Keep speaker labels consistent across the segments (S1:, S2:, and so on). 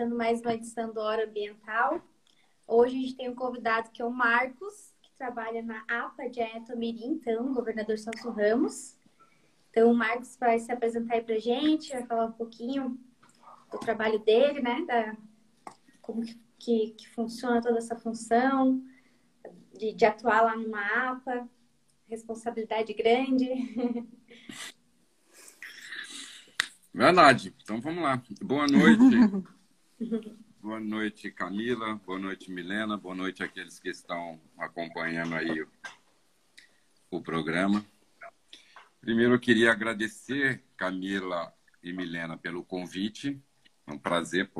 S1: começando mais uma edição do Hora Ambiental. Hoje a gente tem um convidado que é o Marcos, que trabalha na APA de Ayatomirim, então, governador Celso Ramos. Então, o Marcos vai se apresentar aí para a gente, vai falar um pouquinho do trabalho dele, né? Da, como que, que, que funciona toda essa função, de, de atuar lá numa APA, responsabilidade grande.
S2: Verdade. Então vamos lá. Boa noite. boa noite, Camila. Boa noite, Milena. Boa noite àqueles que estão acompanhando aí o, programa. Primeiro eu queria agradecer, Camila e Milena, pelo convite. É um prazer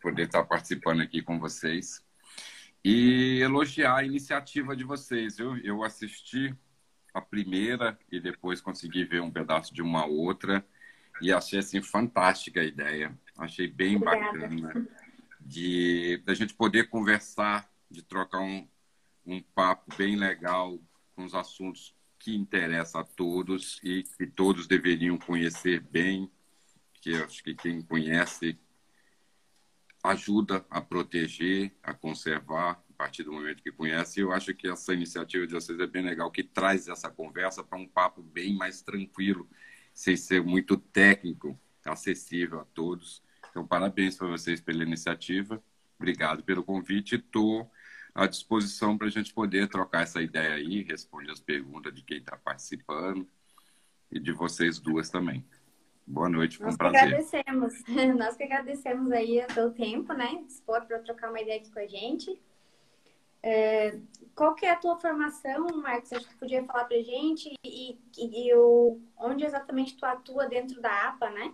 S2: poder estar participando aqui com vocês. E elogiar a iniciativa de vocês. Eu, eu assisti a primeira e depois consegui ver um pedaço de uma outra e achei assim fantástica a ideia. Achei bem Obrigada. bacana de a gente poder conversar, de trocar um, um papo bem legal com os assuntos que interessam a todos e que todos deveriam conhecer bem, que acho que quem conhece ajuda a proteger, a conservar a partir do momento que conhece. Eu acho que essa iniciativa de vocês é bem legal, que traz essa conversa para um papo bem mais tranquilo sem ser muito técnico, acessível a todos. Então, parabéns para vocês pela iniciativa. Obrigado pelo convite. Estou à disposição para a gente poder trocar essa ideia aí, responder as perguntas de quem está participando e de vocês duas também. Boa noite, foi um prazer.
S1: agradecemos. Nós que agradecemos aí pelo tempo, né? Dispor para trocar uma ideia aqui com a gente. É, qual que é a tua formação, Marcos? Acho que tu podia falar pra gente e, e, e o, onde exatamente tu atua dentro da APA, né?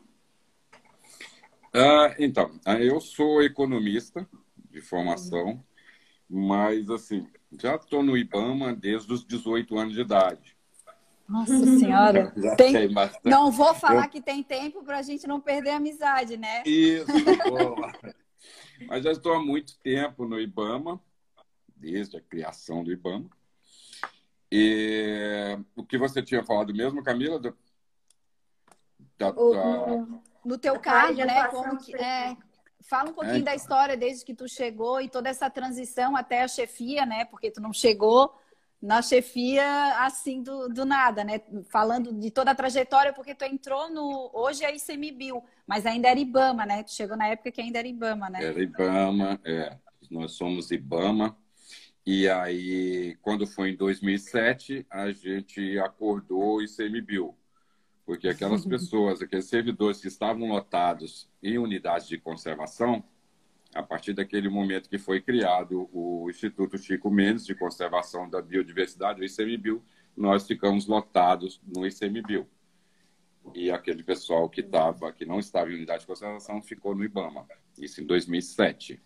S2: Ah, então, ah, eu sou economista de formação, uhum. mas assim, já estou no IBAMA desde os 18 anos de idade.
S3: Nossa Senhora, tem... não vou falar eu... que tem tempo para a gente não perder a amizade, né?
S2: Isso, boa. mas já estou há muito tempo no IBAMA, desde a criação do IBAMA. E o que você tinha falado mesmo, Camila? Da,
S3: da, da... No teu caso, né? Como que, é, fala um pouquinho é. da história desde que tu chegou e toda essa transição até a chefia, né? Porque tu não chegou na chefia assim do, do nada, né? Falando de toda a trajetória, porque tu entrou no. Hoje é ICMBio, mas ainda era IBAMA, né? Tu chegou na época que ainda era IBAMA, né?
S2: Era IBAMA, é. Nós somos IBAMA. E aí, quando foi em 2007, a gente acordou o ICMBio, porque aquelas pessoas, aqueles servidores que estavam lotados em unidades de conservação, a partir daquele momento que foi criado o Instituto Chico Mendes de Conservação da Biodiversidade, o ICMBio, nós ficamos lotados no ICMBio. E aquele pessoal que, tava, que não estava em unidade de conservação ficou no IBAMA, isso em 2007.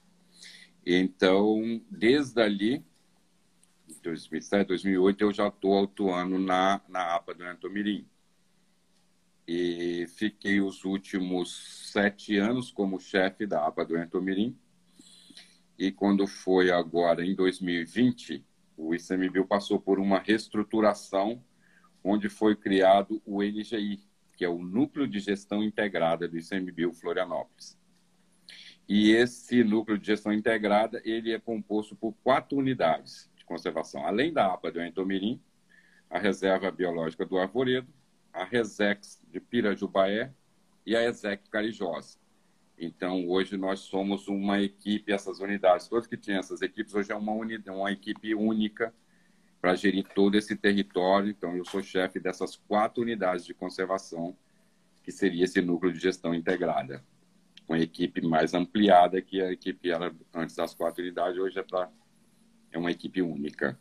S2: Então, desde ali, 2007, 2008, eu já estou atuando na, na APA do Antomirim. E fiquei os últimos sete anos como chefe da APA do Antomirim. E quando foi agora, em 2020, o ICMBio passou por uma reestruturação onde foi criado o NGI, que é o Núcleo de Gestão Integrada do ICMBio Florianópolis. E esse núcleo de gestão integrada, ele é composto por quatro unidades de conservação. Além da APA do Entomirim, a Reserva Biológica do Arvoredo, a Resex de Pirajubaé e a ESEC Carijosa. Então, hoje nós somos uma equipe, essas unidades, todos que tinham essas equipes, hoje é uma, unidade, uma equipe única para gerir todo esse território. Então, eu sou chefe dessas quatro unidades de conservação, que seria esse núcleo de gestão integrada com a equipe mais ampliada, que a equipe era antes das quatro unidades, hoje é, pra, é uma equipe única.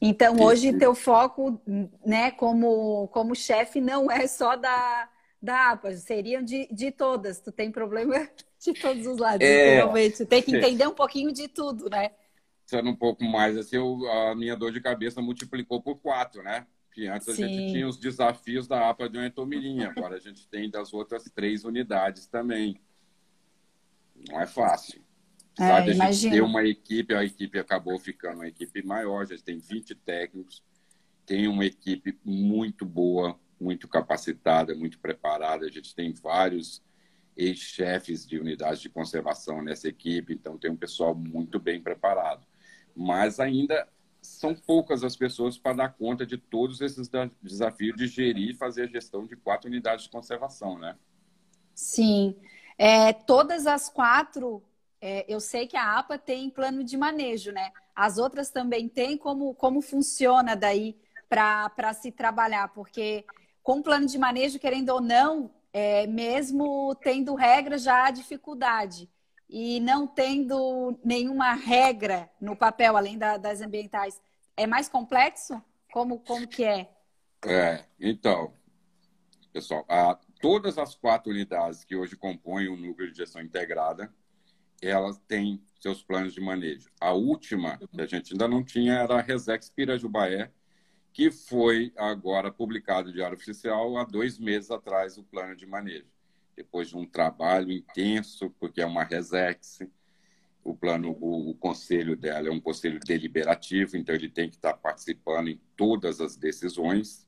S3: Então, hoje, teu foco, né, como, como chefe, não é só da, da APA, seriam de, de todas. Tu tem problema de todos os lados, é, realmente. Tem que entender um pouquinho de tudo, né?
S2: Sendo um pouco mais assim, eu, a minha dor de cabeça multiplicou por quatro, né? que antes Sim. a gente tinha os desafios da APA de Oentomirim, agora a gente tem das outras três unidades também. Não é fácil. Apesar é, de a gente ter uma equipe, a equipe acabou ficando uma equipe maior, a gente tem 20 técnicos, tem uma equipe muito boa, muito capacitada, muito preparada, a gente tem vários ex-chefes de unidades de conservação nessa equipe, então tem um pessoal muito bem preparado. Mas ainda são poucas as pessoas para dar conta de todos esses desafios de gerir e fazer a gestão de quatro unidades de conservação, né?
S3: Sim. É, todas as quatro, é, eu sei que a APA tem plano de manejo, né? As outras também têm como, como funciona daí para se trabalhar, porque com plano de manejo, querendo ou não, é, mesmo tendo regra, já há dificuldade. E não tendo nenhuma regra no papel, além da, das ambientais, é mais complexo? Como, como que é?
S2: É, então, pessoal, a, todas as quatro unidades que hoje compõem o núcleo de gestão integrada, elas têm seus planos de manejo. A última, que a gente ainda não tinha, era a Resex Pirajubaé, que foi agora publicado no Diário Oficial há dois meses atrás o plano de manejo. Depois de um trabalho intenso, porque é uma Resex, o plano, o, o, conselho dela é um conselho deliberativo, então ele tem que estar participando em todas as decisões.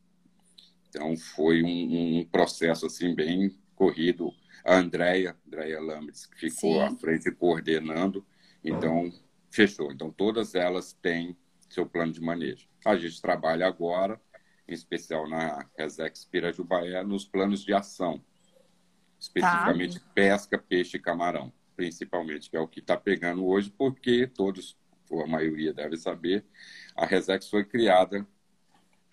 S2: Então foi um, um processo assim bem corrido. A Andrea, Andrea Lambres, que ficou Sim. à frente coordenando, então fechou. Então todas elas têm seu plano de manejo. A gente trabalha agora, em especial na Resex Pirajubaé, nos planos de ação, especificamente tá. pesca, peixe e camarão, principalmente, que é o que está pegando hoje, porque todos, ou a maioria deve saber, a Resex foi criada,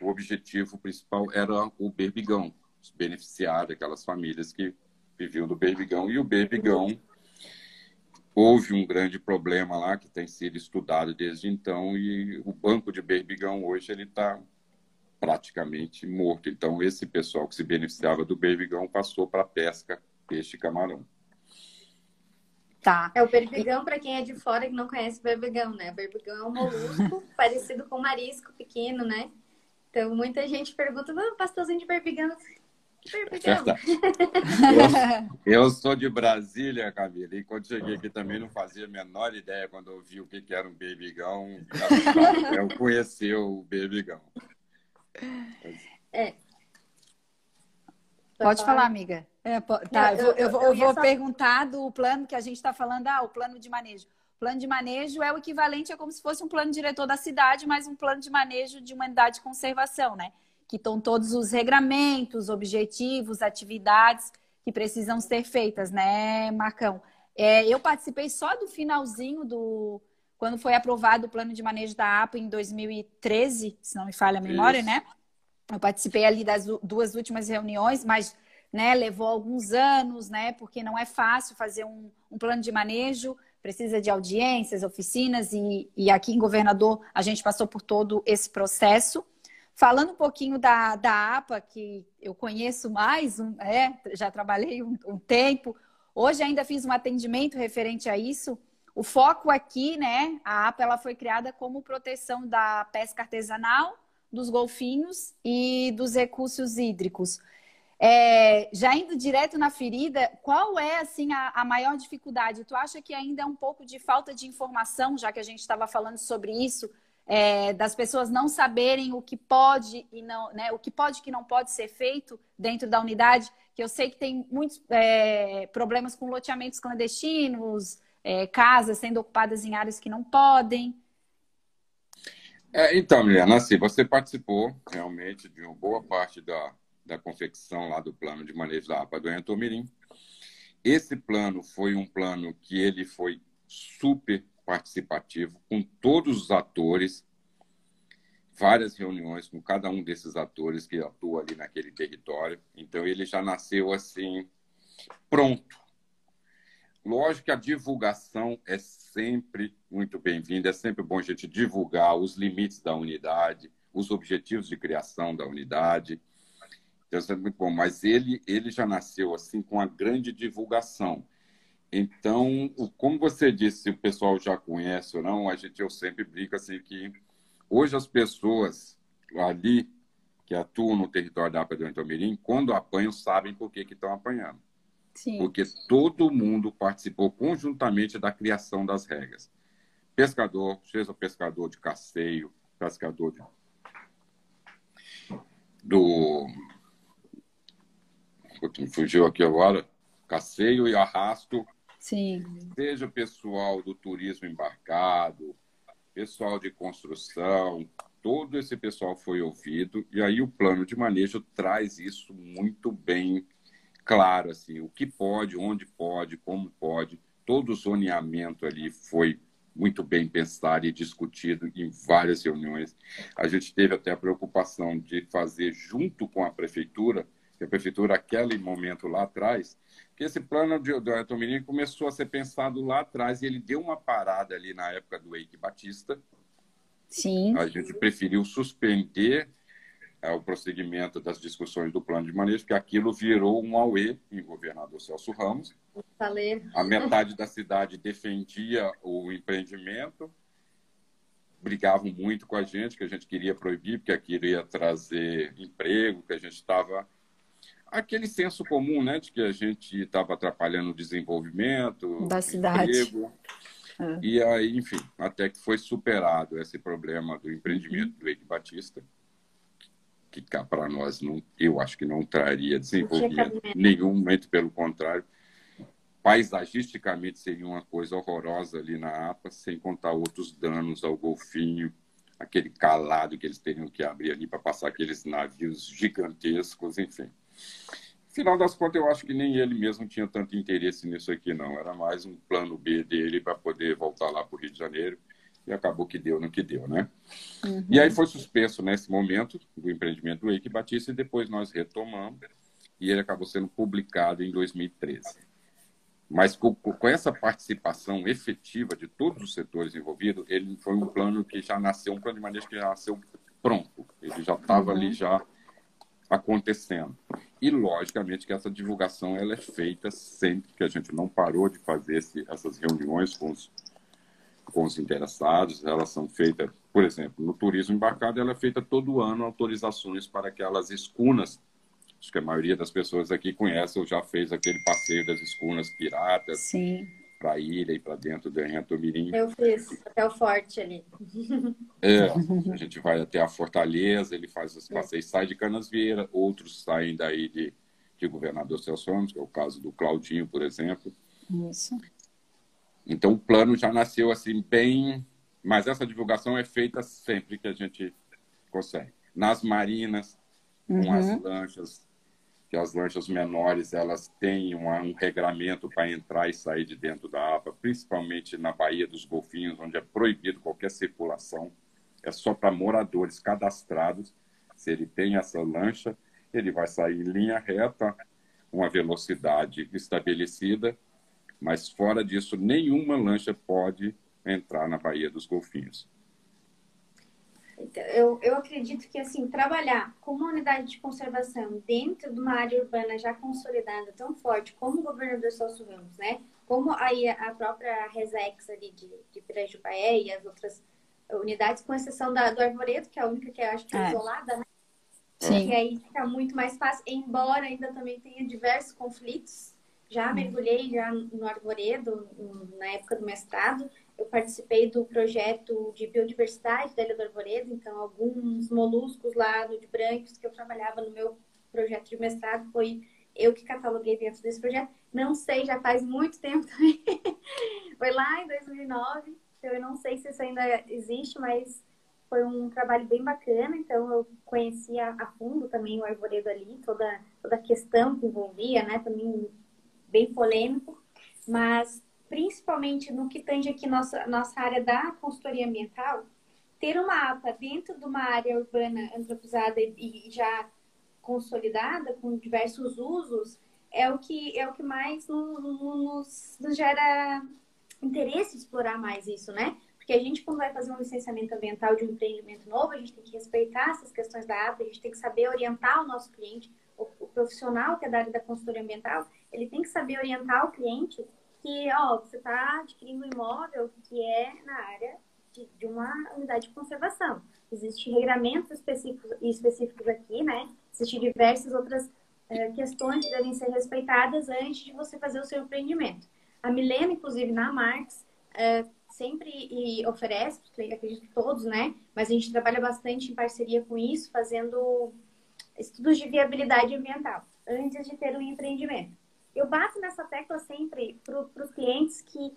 S2: o objetivo principal era o berbigão, beneficiar aquelas famílias que viviam do berbigão, e o berbigão houve um grande problema lá que tem sido estudado desde então e o banco de berbigão hoje ele está praticamente morto. Então esse pessoal que se beneficiava do berbigão passou para pesca peixe e camarão.
S1: Tá. É o berbigão para quem é de fora que não conhece o berbigão, né? O berbigão é um molusco parecido com marisco pequeno, né? Então muita gente pergunta, ah, pastorzinho de berbigão,
S2: eu, eu, sou de Brasília, Camila, e quando cheguei aqui também não fazia a menor ideia quando eu vi o que, era um berbigão. Eu conheci o berbigão.
S3: É. Pode falar, amiga. É, tá, eu, eu, vou, eu vou só... perguntar do plano que a gente está falando, ah, o plano de manejo. O plano de manejo é o equivalente a como se fosse um plano diretor da cidade, mas um plano de manejo de uma unidade de conservação, né? Que estão todos os regramentos, objetivos, atividades que precisam ser feitas, né, Marcão? É, eu participei só do finalzinho do. Quando foi aprovado o plano de manejo da APA em 2013, se não me falha a memória, Isso. né? Eu participei ali das duas últimas reuniões, mas né, levou alguns anos, né? Porque não é fácil fazer um, um plano de manejo, precisa de audiências, oficinas, e, e aqui em Governador a gente passou por todo esse processo. Falando um pouquinho da, da APA, que eu conheço mais, um, é, já trabalhei um, um tempo, hoje ainda fiz um atendimento referente a isso. O foco aqui, né, a APA ela foi criada como proteção da pesca artesanal, dos golfinhos e dos recursos hídricos. É, já indo direto na ferida, qual é assim a, a, maior dificuldade? Tu acha que ainda é um pouco de falta de informação, já que a gente estava falando sobre isso, é, das pessoas não saberem o que pode e não, né, o que pode e que não pode ser feito dentro da unidade, que eu sei que tem muitos é, problemas com loteamentos clandestinos, é, casas sendo ocupadas em áreas que não podem.
S2: É, então, Milena, assim, você participou realmente de uma boa parte da, da confecção lá do plano de manejo da APA do Entomirim. Esse plano foi um plano que ele foi super participativo com todos os atores, várias reuniões com cada um desses atores que atua ali naquele território. Então ele já nasceu assim pronto. Lógico que a divulgação é sempre muito bem-vinda, é sempre bom a gente divulgar os limites da unidade, os objetivos de criação da unidade. Então, isso é muito bom. Mas ele, ele já nasceu assim com a grande divulgação. Então, como você disse, se o pessoal já conhece ou não, a gente eu sempre brinco assim que hoje as pessoas ali que atuam no território da APA do Antomirim, quando apanham, sabem por que estão apanhando. Sim. Porque todo mundo participou conjuntamente da criação das regras. Pescador, seja pescador de casseio, pescador de... do. Fugiu aqui agora Casseio e arrasto.
S3: Sim.
S2: Seja o pessoal do turismo embarcado, pessoal de construção, todo esse pessoal foi ouvido e aí o plano de manejo traz isso muito bem claro, assim, o que pode, onde pode, como pode. Todo o zoneamento ali foi muito bem pensado e discutido em várias reuniões. A gente teve até a preocupação de fazer junto com a prefeitura, que a prefeitura, aquele momento lá atrás, que esse plano de, do Ayrton Mirim começou a ser pensado lá atrás e ele deu uma parada ali na época do Eike Batista.
S3: Sim.
S2: A gente preferiu suspender é, o prosseguimento das discussões do plano de manejo, porque aquilo virou um auê em governador Celso Ramos. A metade da cidade defendia o empreendimento, brigavam muito com a gente, que a gente queria proibir, porque aquilo ia trazer emprego, que a gente estava aquele senso comum, né, de que a gente estava atrapalhando o desenvolvimento
S3: da cidade.
S2: Emprego. É. E aí, enfim, até que foi superado esse problema do empreendimento do Eike Batista, que cá para nós não, eu acho que não traria desenvolvimento nenhum, muito pelo contrário. Paisagisticamente seria uma coisa horrorosa ali na APA, sem contar outros danos ao golfinho, aquele calado que eles teriam que abrir ali para passar aqueles navios gigantescos, enfim. Final das contas, eu acho que nem ele mesmo tinha tanto interesse nisso aqui, não. Era mais um plano B dele para poder voltar lá para o Rio de Janeiro. E acabou que deu no que deu, né? Uhum. E aí foi suspenso nesse momento do empreendimento do Eike Batista e depois nós retomamos e ele acabou sendo publicado em 2013. Mas com, com, essa participação efetiva de todos os setores envolvidos, ele foi um plano que já nasceu, um plano de manejo que já nasceu pronto. Ele já estava uhum. ali já acontecendo. E, logicamente, que essa divulgação ela é feita sempre que a gente não parou de fazer esse, essas reuniões com os, com os interessados. Elas são feitas, por exemplo, no turismo embarcado, ela é feita todo ano autorizações para aquelas escunas. Acho que a maioria das pessoas aqui conhece ou já fez aquele passeio das escunas piratas.
S3: Sim
S2: para a ilha e para dentro do Mirim.
S1: Eu fiz, até o forte ali.
S2: É, a gente vai até a Fortaleza, ele faz os passeios, sai de Canasvieira, outros saem daí de, de Governador Celso Ramos, que é o caso do Claudinho, por exemplo.
S3: Isso.
S2: Então o plano já nasceu assim bem, mas essa divulgação é feita sempre que a gente consegue. Nas marinas, com uhum. as lanchas, que as lanchas menores elas têm uma, um regramento para entrar e sair de dentro da APA, principalmente na Baía dos Golfinhos, onde é proibido qualquer circulação. É só para moradores cadastrados. Se ele tem essa lancha, ele vai sair em linha reta, com a velocidade estabelecida, mas fora disso, nenhuma lancha pode entrar na Baía dos Golfinhos.
S1: Eu, eu acredito que, assim, trabalhar com uma unidade de conservação dentro de uma área urbana já consolidada tão forte como o governador Celso Ramos, né? Como aí a própria Resex ali de, de Pirajupaé e as outras unidades, com exceção da, do Arvoredo, que é a única que eu acho que é, é. isolada, né? Sim. E aí fica muito mais fácil, embora ainda também tenha diversos conflitos. Já mergulhei já no Arvoredo, na época do mestrado, eu participei do projeto de biodiversidade da Ilha do Arvoredo, então alguns moluscos lá de Brancos que eu trabalhava no meu projeto de mestrado foi eu que cataloguei dentro desse projeto. Não sei, já faz muito tempo também. foi lá em 2009, então eu não sei se isso ainda existe, mas foi um trabalho bem bacana, então eu conhecia a fundo também o arvoredo ali, toda, toda a questão que envolvia, né, também bem polêmico, mas principalmente no que tange aqui nossa, nossa área da consultoria ambiental, ter uma APA dentro de uma área urbana antropizada e já consolidada, com diversos usos, é o que, é o que mais nos, nos gera interesse explorar mais isso, né? Porque a gente, quando vai fazer um licenciamento ambiental de um empreendimento novo, a gente tem que respeitar essas questões da APA, a gente tem que saber orientar o nosso cliente, o, o profissional que é da área da consultoria ambiental, ele tem que saber orientar o cliente que, ó, você está adquirindo um imóvel que é na área de, de uma unidade de conservação. Existem regramentos específicos, específicos aqui, né? Existem diversas outras é, questões que devem ser respeitadas antes de você fazer o seu empreendimento. A Milena, inclusive, na Marx, é, sempre oferece, acredito que todos, né? Mas a gente trabalha bastante em parceria com isso, fazendo estudos de viabilidade ambiental antes de ter um empreendimento. Eu bato nessa tecla sempre para os clientes que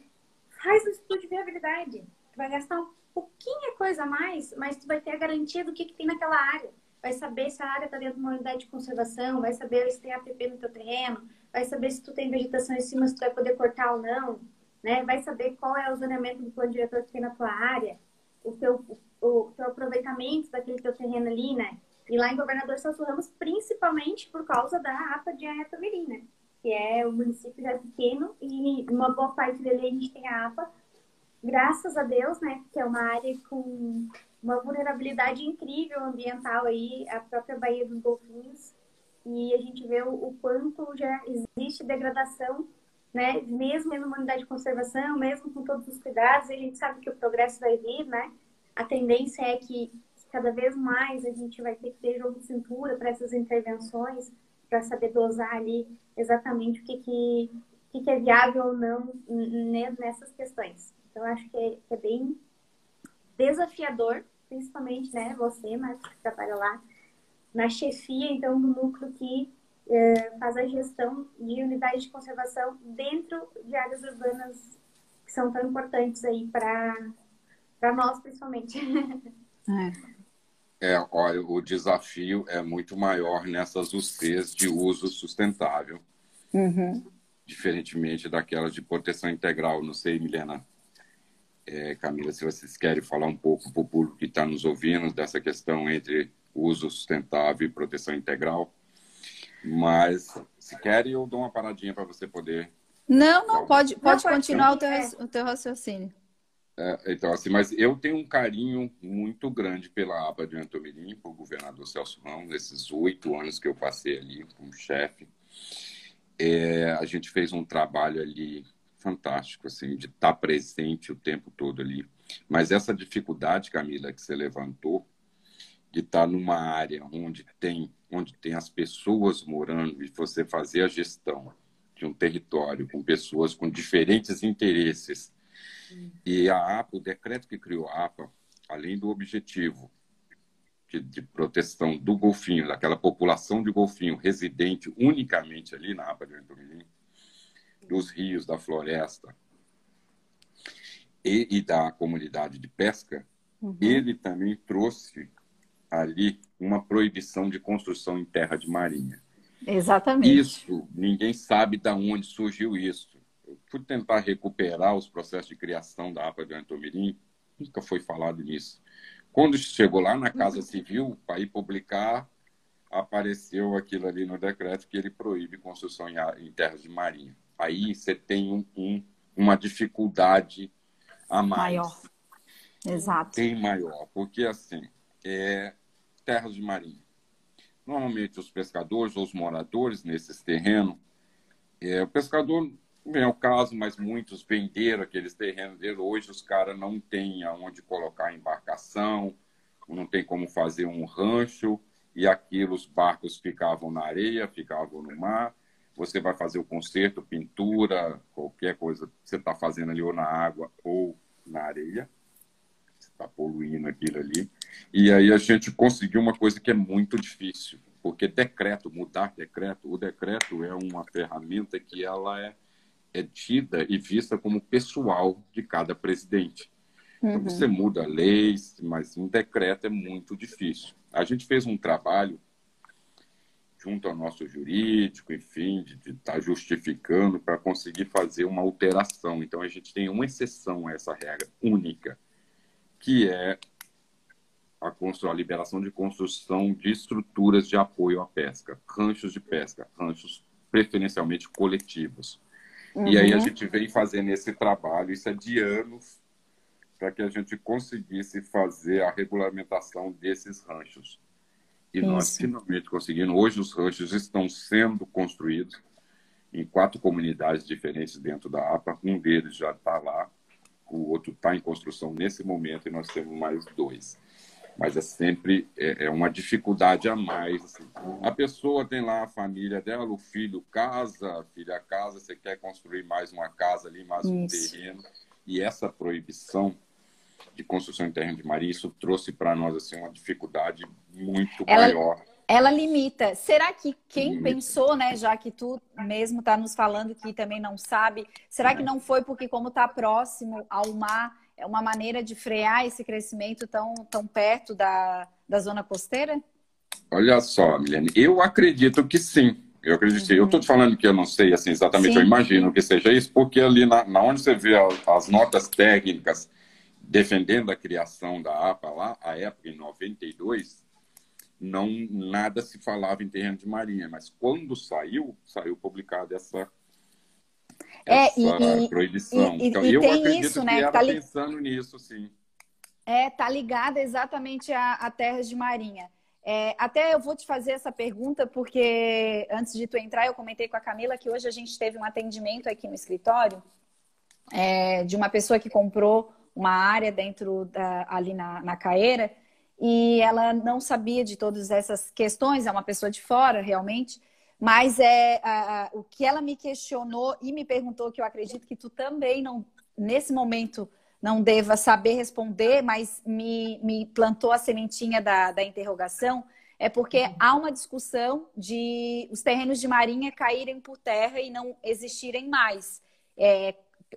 S1: faz um estudo de viabilidade. Tu vai gastar um pouquinho coisa a mais, mas tu vai ter a garantia do que, que tem naquela área. Vai saber se a área está dentro de uma unidade de conservação, vai saber se tem APP no teu terreno, vai saber se tu tem vegetação em cima, se tu vai poder cortar ou não, né? Vai saber qual é o zoneamento do plano diretor que tem na tua área, o teu, o, o teu aproveitamento daquele teu terreno ali, né? E lá em Governador Celso Ramos, principalmente por causa da APA de Ayatomirim, né? Que é o município já pequeno e uma boa parte dele a gente tem a APA, graças a Deus, né? Que é uma área com uma vulnerabilidade incrível ambiental aí, a própria Baía dos Golfinhos. E a gente vê o, quanto já existe degradação, né? Mesmo em uma unidade de conservação, mesmo com todos os cuidados, a gente sabe que o progresso vai vir, né? A tendência é que cada vez mais a gente vai ter que ter jogo de cintura para essas intervenções, para saber dosar ali exatamente o que, que, que, que é viável ou não nessas questões. Então, acho que é, que é bem desafiador, principalmente, né, você, Marcos, que trabalha lá na chefia, então, do núcleo que é, faz a gestão de unidades de conservação dentro de áreas urbanas que são tão importantes aí para nós, principalmente.
S2: É. é, olha, o desafio é muito maior nessas UCs de uso sustentável, uhum. diferentemente daquelas de proteção integral. Não sei, Milena, é, Camila, se vocês querem falar um pouco para o público que está nos ouvindo dessa questão entre uso sustentável e proteção integral. Mas, se querem, eu dou uma paradinha para você poder.
S3: Não, não, pode, pode continuar o, teu, o teu raciocínio.
S2: É, então, assim, mas eu tenho um carinho muito grande pela APA de Antomirim, por governador Celso Ramos, nesses oito anos que eu passei ali como chefe. É, a gente fez um trabalho ali fantástico, assim, de estar presente o tempo todo ali. Mas essa dificuldade, Camila, que você levantou, de estar numa área onde tem, onde tem as pessoas morando e você fazer a gestão de um território com pessoas com diferentes interesses. E a APA, o decreto que criou a APA, além do objetivo de, de, proteção do golfinho, daquela população de golfinho residente unicamente ali na APA de Venturim, dos rios, da floresta e, e da comunidade de pesca, uhum. ele também trouxe ali uma proibição de construção em terra de marinha.
S3: Exatamente.
S2: Isso, ninguém sabe de onde surgiu isso. Eu fui tentar recuperar os processos de criação da APA de Antomirim, nunca foi falado nisso. Quando chegou lá na Casa Civil para ir publicar, apareceu aquilo ali no decreto que ele proíbe construção em, em terras de marinha aí você tem um, um, uma dificuldade a mais.
S3: Maior. Exato.
S2: Tem maior, porque assim, é terras de marinha. Normalmente os pescadores ou os moradores nesses terrenos, é, o pescador é o caso, mas muitos venderam aqueles terrenos dele. Hoje os caras não têm aonde colocar a embarcação, não tem como fazer um rancho, e aquilo os barcos ficavam na areia, ficavam no mar você vai fazer o conserto, pintura, qualquer coisa que você está fazendo ali ou na água ou na areia. Você está poluindo aquilo ali. E aí a gente conseguiu uma coisa que é muito difícil, porque decreto, mudar decreto, o decreto é uma ferramenta que ela é, é tida e vista como pessoal de cada presidente. Então, uhum. Então você muda leis, mas um decreto é muito difícil. A gente fez um trabalho junto ao nosso jurídico, enfim, de estar tá justificando para conseguir fazer uma alteração. Então, a gente tem uma exceção a essa regra única, que é a, a liberação de construção de estruturas de apoio à pesca, ranchos de pesca, ranchos preferencialmente coletivos. Uhum. E aí a uhum. gente vem fazendo esse trabalho, isso é de anos, para que a gente conseguisse fazer a regulamentação desses ranchos. E Isso. nós finalmente conseguimos. Hoje os ranchos estão sendo construídos em quatro comunidades diferentes dentro da APA. Um deles já está lá, o outro está em construção nesse momento e nós temos mais dois. Mas é sempre é, é uma dificuldade a mais. Assim. A pessoa tem lá a família dela, o filho casa, a filha casa, você quer construir mais uma casa ali, mais um Isso. terreno. E essa proibição de construção em terreno de marinha, isso trouxe para nós assim uma dificuldade muito
S3: ela,
S2: maior.
S3: Ela limita. Será que quem limita. pensou, né, já que tu mesmo está nos falando que também não sabe, será que não foi porque como está próximo ao mar, é uma maneira de frear esse crescimento tão, tão perto da, da zona costeira?
S2: Olha só, Milene, eu acredito que sim. Eu acredito. Uhum. Eu estou te falando que eu não sei assim exatamente, sim. eu imagino que seja isso, porque ali na, na onde você vê as notas técnicas defendendo a criação da APA lá, a época em 92, não nada se falava em terreno de marinha, mas quando saiu, saiu publicada essa é, essa e, proibição.
S3: E, então, e eu acredito isso, né?
S2: que tá li... pensando nisso, sim.
S3: É, tá ligada exatamente a, a terras de marinha. É, até eu vou te fazer essa pergunta, porque antes de tu entrar, eu comentei com a Camila que hoje a gente teve um atendimento aqui no escritório é, de uma pessoa que comprou uma área dentro da, ali na, na Caeira e ela não sabia de todas essas questões, é uma pessoa de fora realmente, mas é a, a, o que ela me questionou e me perguntou que eu acredito que tu também não nesse momento não deva saber responder, mas me, me plantou a sementinha da, da interrogação, é porque uhum. há uma discussão de os terrenos de marinha caírem por terra e não existirem mais. É,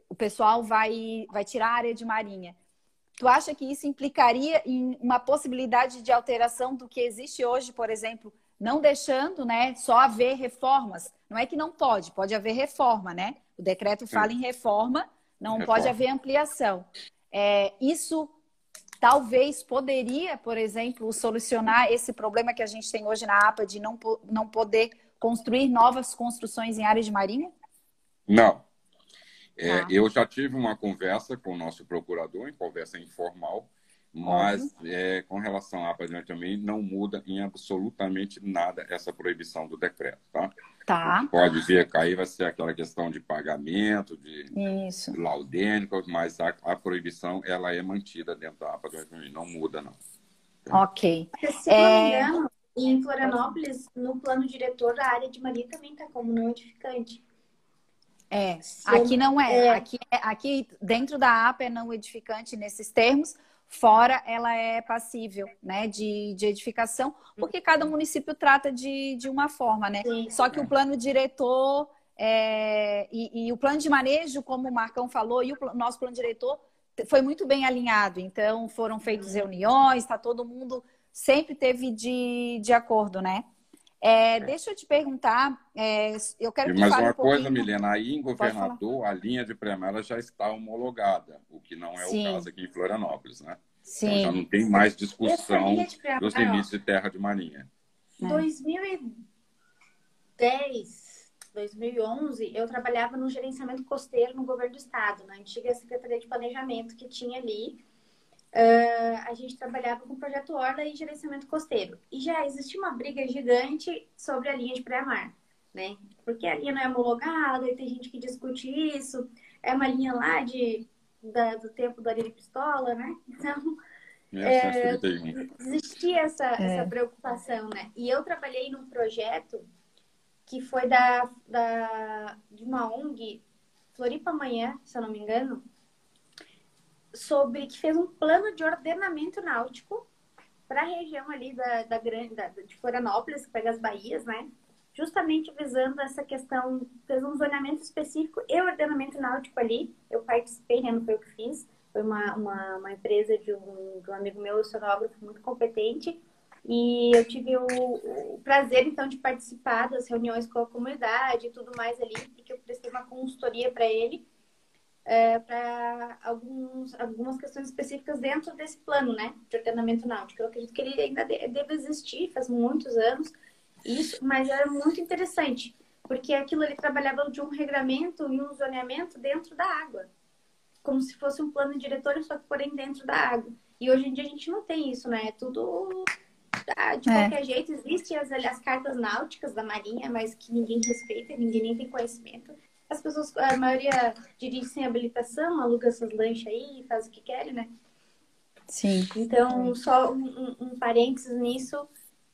S3: o pessoal vai, vai tirar a área de marinha. Tu acha que isso implicaria em uma possibilidade de alteração do que existe hoje, por exemplo, não deixando, né, só haver reformas? Não é que não pode, pode haver reforma, né? O decreto fala Sim. em reforma, não reforma. pode haver ampliação. É, isso talvez poderia, por exemplo, solucionar esse problema que a gente tem hoje na APA de não, não poder construir novas construções em áreas de marinha?
S2: Não, é, tá. Eu já tive uma conversa com o nosso procurador, em conversa informal, mas é, com relação à APA também não muda em absolutamente nada essa proibição do decreto, tá?
S3: Tá.
S2: Pode ver que aí vai ser aquela questão de pagamento, de
S3: Isso.
S2: laudênicos, mas a, a, proibição ela é mantida dentro da APA não muda não.
S3: Ok.
S1: Se é... não me engano, em Florianópolis, no plano diretor, a área de Maria também está como não edificante.
S3: É, aqui não é. é. Aqui, é, aqui dentro da APA é não edificante nesses termos, fora ela é passível né, de, de edificação, porque cada município trata de, de uma forma, né? Sim, Só que é. o plano diretor é, e, e, o plano de manejo, como o Marcão falou, e o nosso plano diretor foi muito bem alinhado. Então, foram feitas uhum. reuniões, está todo mundo sempre teve de, de acordo, né? É, deixa eu te perguntar, é, eu quero que
S2: Mais
S3: uma
S2: um coisa, Milena, aí em Governador a linha de pré-mara já está homologada, o que não é Sim. o caso aqui em Florianópolis, né?
S3: Sim. Então
S2: já não tem mais discussão dos limites de terra de marinha.
S1: Em 2010, 2011, eu trabalhava no gerenciamento costeiro no governo do estado, na antiga Secretaria de Planejamento que tinha ali Uh, a gente trabalhava com o projeto Orla e gerenciamento costeiro. E já existia uma briga gigante sobre a linha de pré-mar, né? Porque a linha não é homologada, e tem gente que discute isso. É uma linha lá de, da, do tempo do Ariel Pistola, né? Então, é, existia essa, é. essa preocupação, né? E eu trabalhei num projeto que foi da, da, de uma ONG, Floripa Amanhã, se eu não me engano, sobre que fez um plano de ordenamento náutico para a região ali da, da grande da, de Florianópolis, que pega as baías, né? Justamente visando essa questão, fez um zoneamento específico e ordenamento náutico ali. Eu participei, né? Não foi o que fiz. Foi uma, uma, uma empresa de um, de um amigo meu, oceanógrafo, muito competente. E eu tive o, o, prazer, então, de participar das reuniões com a comunidade e tudo mais ali, porque eu prestei uma consultoria para ele é, para algumas questões específicas dentro desse plano, né, de ordenamento náutico. Eu acredito que ele ainda deve existir, faz muitos anos, isso, mas era muito interessante, porque aquilo ele trabalhava de um regramento e um zoneamento dentro da água, como se fosse um plano diretor, só que porém dentro da água. E hoje em dia a gente não tem isso, né? É tudo tá, de é. qualquer jeito. Existem as, as cartas náuticas da Marinha, mas que ninguém respeita, ninguém nem tem conhecimento as pessoas, a maioria dirige sem habilitação, aluga essas lanchas aí, faz o que querem, né?
S3: Sim.
S1: Então, só um, um, parênteses nisso,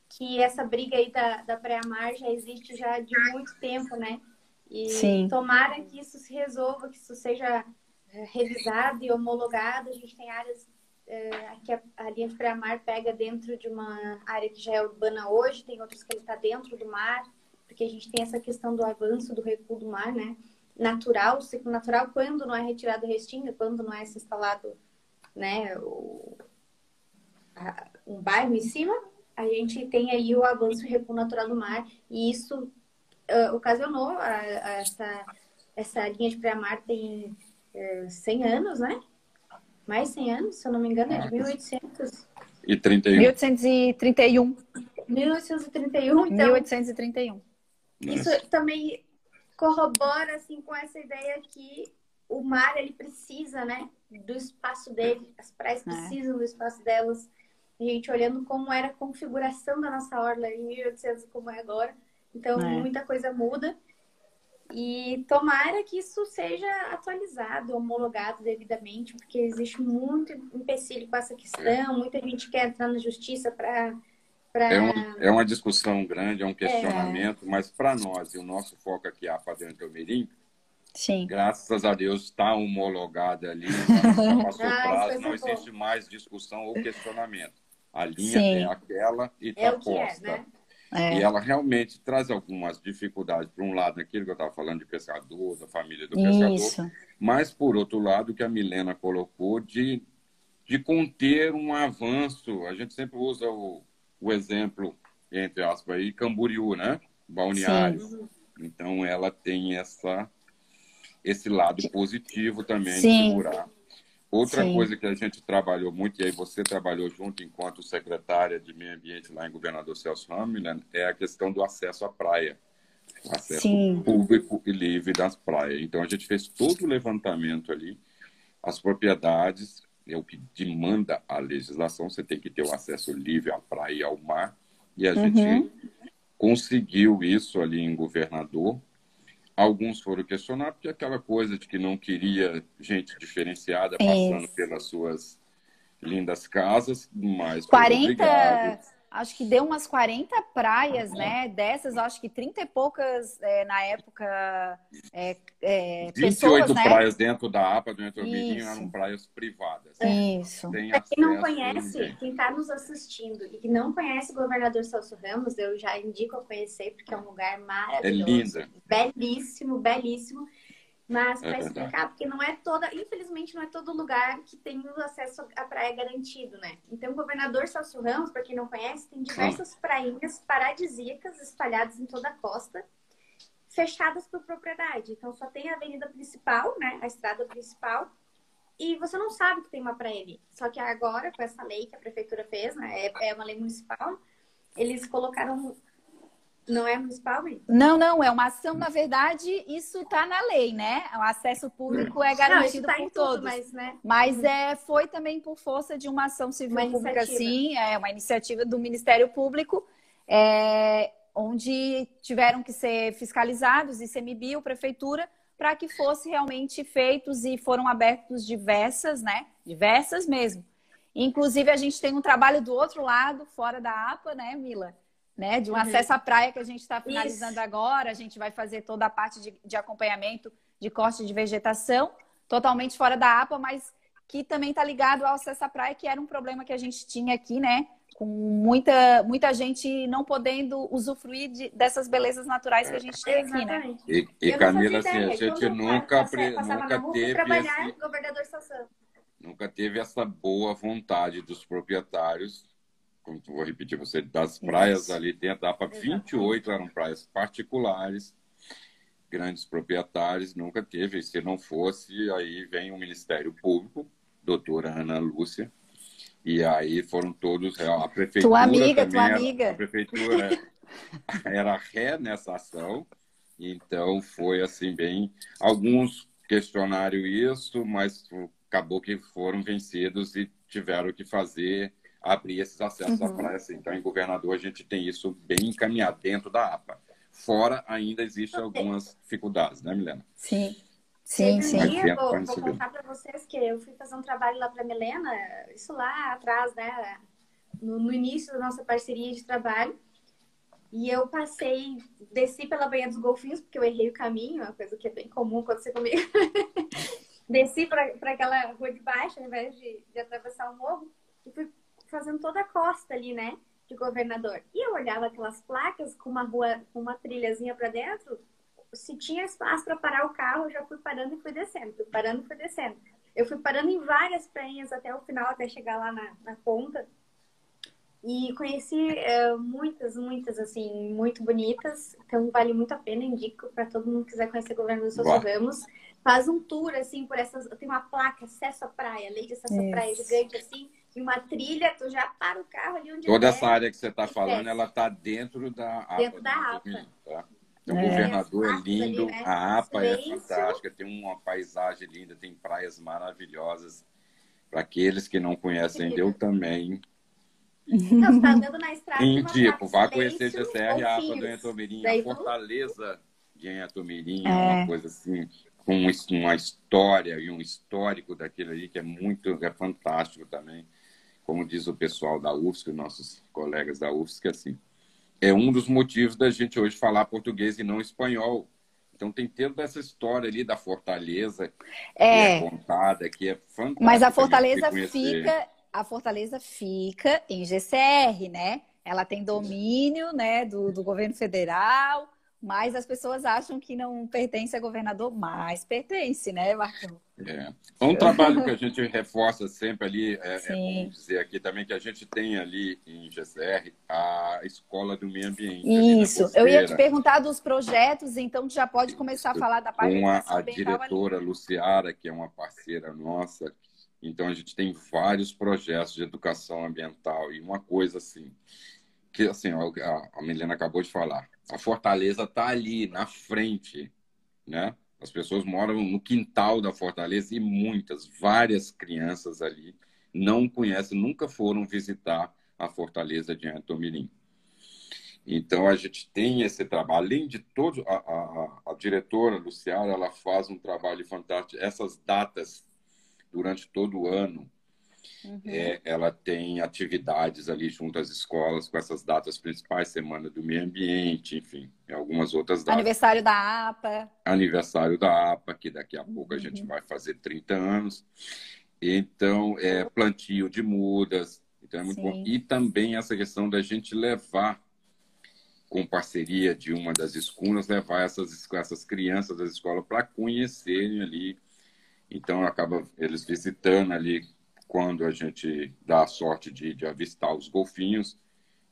S1: que essa briga aí da, da pré-mar já existe já de muito tempo, né? E Sim. tomara que isso se resolva, que isso seja eh, revisado e homologado. A gente tem áreas uh, aqui a, a linha de pré-mar pega dentro de uma área que já é urbana hoje, tem outros que ele está dentro do mar, porque a gente tem essa questão do avanço, do recuo do mar, né? Natural, o ciclo natural, quando não é retirado o restinho, quando não é se instalado, né, o, a, um bairro em cima, a gente tem aí o avanço e recuo natural do mar, e isso uh, ocasionou a, a essa, essa linha de pré-mar tem uh, 100 anos, né? Mais 100 anos, se eu não me engano, é de 1800.
S2: E 31.
S3: 1831.
S1: 1831, então.
S3: 1831.
S1: Isso também corrobora assim com essa ideia que o mar ele precisa, né, do espaço dele. As praias é. precisam do espaço delas. A gente olhando como era a configuração da nossa orla em 1800 como é agora. Então, é. muita coisa muda. E tomara que isso seja atualizado, homologado devidamente, porque existe muito empecilho com essa questão. Muita gente quer entrar na justiça para Pra...
S2: É, um, é, uma discussão grande, é um questionamento, é. mas para nós, e o nosso foco aqui é a Fazenda Mirim, Sim. graças a Deus está homologada ali, passou ah, prazo, não existe mais discussão ou questionamento. A linha Sim. é aquela e está é posta. É, né? É. E ela realmente traz algumas dificuldades. Por um lado, aquilo que eu estava falando de pescador, da família do pescador, Isso. mas por outro lado, que a Milena colocou de, de conter um avanço. A gente sempre usa o, o exemplo, entre aspas, aí, Camboriú, né? Balneário. Sim. Então, ela tem essa, esse lado positivo também Sim. de segurar. Outra Sim. coisa que a gente trabalhou muito, e aí você trabalhou junto enquanto secretária de Meio Ambiente lá em Governador Celso Hamilton, é a questão do acesso à praia. O acesso Sim. público e livre das praias. Então, a gente fez todo o levantamento ali, as propriedades, é o que demanda a legislação, você tem que ter o acesso livre à praia e ao mar. E a uhum. gente conseguiu isso ali em Governador. Alguns foram questionados porque aquela coisa de que não queria gente diferenciada passando isso. pelas suas lindas casas, mas
S3: 40 acho que deu umas 40 praias, né? Dessas, acho que 30 e poucas é, na época. É, é, 28 pessoas,
S2: né? praias dentro da APA, do Entromirinho, eram praias privadas.
S3: Isso.
S1: Para quem não conhece, quem está nos assistindo e que não conhece o governador Celso Ramos, eu já indico a conhecer, porque é um lugar maravilhoso. É
S2: linda.
S1: Belíssimo, belíssimo. Mas para é explicar, porque não é toda, infelizmente, não é todo lugar que tem o acesso à praia garantido, né? Então, o governador Celso Ramos, para quem não conhece, tem diversas prainhas paradisíacas espalhadas em toda a costa, fechadas por propriedade. Então, só tem a avenida principal, né? A estrada principal. E você não sabe que tem uma praia ali. Só que agora, com essa lei que a prefeitura fez, né? É, é uma lei municipal, eles colocaram não é municipal, mãe?
S3: Não, não, é uma ação, na verdade, isso está na lei, né? O acesso público é garantido não, tá por todos. Tudo, mas né? mas é, foi também por força de uma ação civil uma pública, sim, é uma iniciativa do Ministério Público, é, onde tiveram que ser fiscalizados, ICMBio, Prefeitura, para que fosse realmente feitos e foram abertos diversas, né? Diversas mesmo. Inclusive, a gente tem um trabalho do outro lado, fora da APA, né, Mila? Né? De um uhum. acesso à praia que a gente está finalizando Isso. agora. A gente vai fazer toda a parte de, de acompanhamento de corte de vegetação, totalmente fora da APA, mas que também está ligado ao acesso à praia, que era um problema que a gente tinha aqui, né? Com muita, muita gente não podendo usufruir de, dessas belezas naturais que a gente tem aqui, né?
S2: E, e Camila, assim, a gente nunca, nunca teve esse... governador Nunca teve essa boa vontade dos proprietários vou repetir você, das praias Isso. ali dentro da APA, 28 eram praias particulares, grandes proprietários, nunca teve. Se não fosse, aí vem o Ministério Público, doutora Ana Lúcia, e aí foram todos, a prefeitura
S3: Tua amiga, tua era, amiga.
S2: A prefeitura era ré nessa ação, então foi assim bem... Alguns questionaram isso, mas acabou que foram vencidos e tiveram que fazer abrir esses acessos uhum. à praia. Assim. Então, em governador, a gente tem isso bem encaminhado dentro da APA. Fora, ainda existem algumas dificuldades, né, Milena?
S3: Sim. Sim, sim.
S1: Dia, vou, vou contar para vocês que eu fui fazer um trabalho lá para Milena, isso lá atrás, né? No, no, início da nossa parceria de trabalho. E eu passei, desci pela banha dos golfinhos, porque eu errei o caminho, uma coisa que é bem comum acontecer comigo. desci para aquela rua de baixo, ao invés de, de atravessar o morro, e fui fazendo toda a costa ali, né? De governador. E eu olhava aquelas placas com uma rua, com uma trilhazinha para dentro. Se tinha espaço para parar o carro, eu já fui parando e fui descendo. Fui parando e fui descendo. Eu fui parando em várias prainhas até o final, até chegar lá na, na ponta. E conheci é, muitas, muitas, assim, muito bonitas. Então, vale muito a pena. Indico para todo mundo que quiser conhecer o governo do Sousa Ramos. Faz um tour, assim, por essas... Tem uma placa, acesso à praia, lei de acesso à praia gigante, assim. E uma trilha, tu já para o carro ali onde
S2: Toda essa área que você está falando, ela está dentro da APA.
S1: Dentro da APA.
S2: Tá? Então, é. o governador é lindo, ali, né? a APA é fantástica, tem uma paisagem linda, tem praias maravilhosas. Para aqueles que não conhecem, eu também
S1: não, você tá andando na estrada.
S2: Indico, vá conhecer GCR, a APA do Entomirim, a Fortaleza de Entomirim, é. uma coisa assim, com uma história e um histórico daquele ali que é muito, é fantástico também. Como diz o pessoal da UFSC, nossos colegas da UFSC, assim, é um dos motivos da gente hoje falar português e não espanhol. Então tem toda essa história ali da Fortaleza é, que é contada, que é fantástica.
S3: Mas a Fortaleza fica a Fortaleza fica em GCR, né? Ela tem domínio né, do, do governo federal, mas as pessoas acham que não pertence a governador, mas pertence, né, Marcão?
S2: É. um trabalho que a gente reforça sempre ali, é, é bom dizer aqui também que a gente tem ali em GCR a Escola do Meio Ambiente.
S3: Isso, eu ia te perguntar dos projetos, então já pode começar a falar da parte
S2: Com a, a diretora ali. Luciara, que é uma parceira nossa, então, a gente tem vários projetos de educação ambiental. E uma coisa assim, que assim, a, a Milena acabou de falar, a fortaleza está ali, na frente, né? As pessoas moram no quintal da fortaleza e muitas, várias crianças ali não conhecem, nunca foram visitar a fortaleza de Antomirim. Então, a gente tem esse trabalho. Além de todo, a, a, a diretora Luciana, ela faz um trabalho fantástico. Essas datas durante todo o ano. Uhum. É, ela tem atividades ali junto às escolas com essas datas principais, Semana do Meio Ambiente, enfim, algumas outras datas.
S3: Aniversário da APA.
S2: Aniversário da APA, que daqui a pouco uhum. a gente vai fazer 30 anos. Então, é plantio de mudas. Então é muito bom. E também essa questão da gente levar, com parceria de uma das escunas, levar essas, essas crianças da escola para conhecerem ali então, acaba eles visitando ali quando a gente dá a sorte de, de avistar os golfinhos.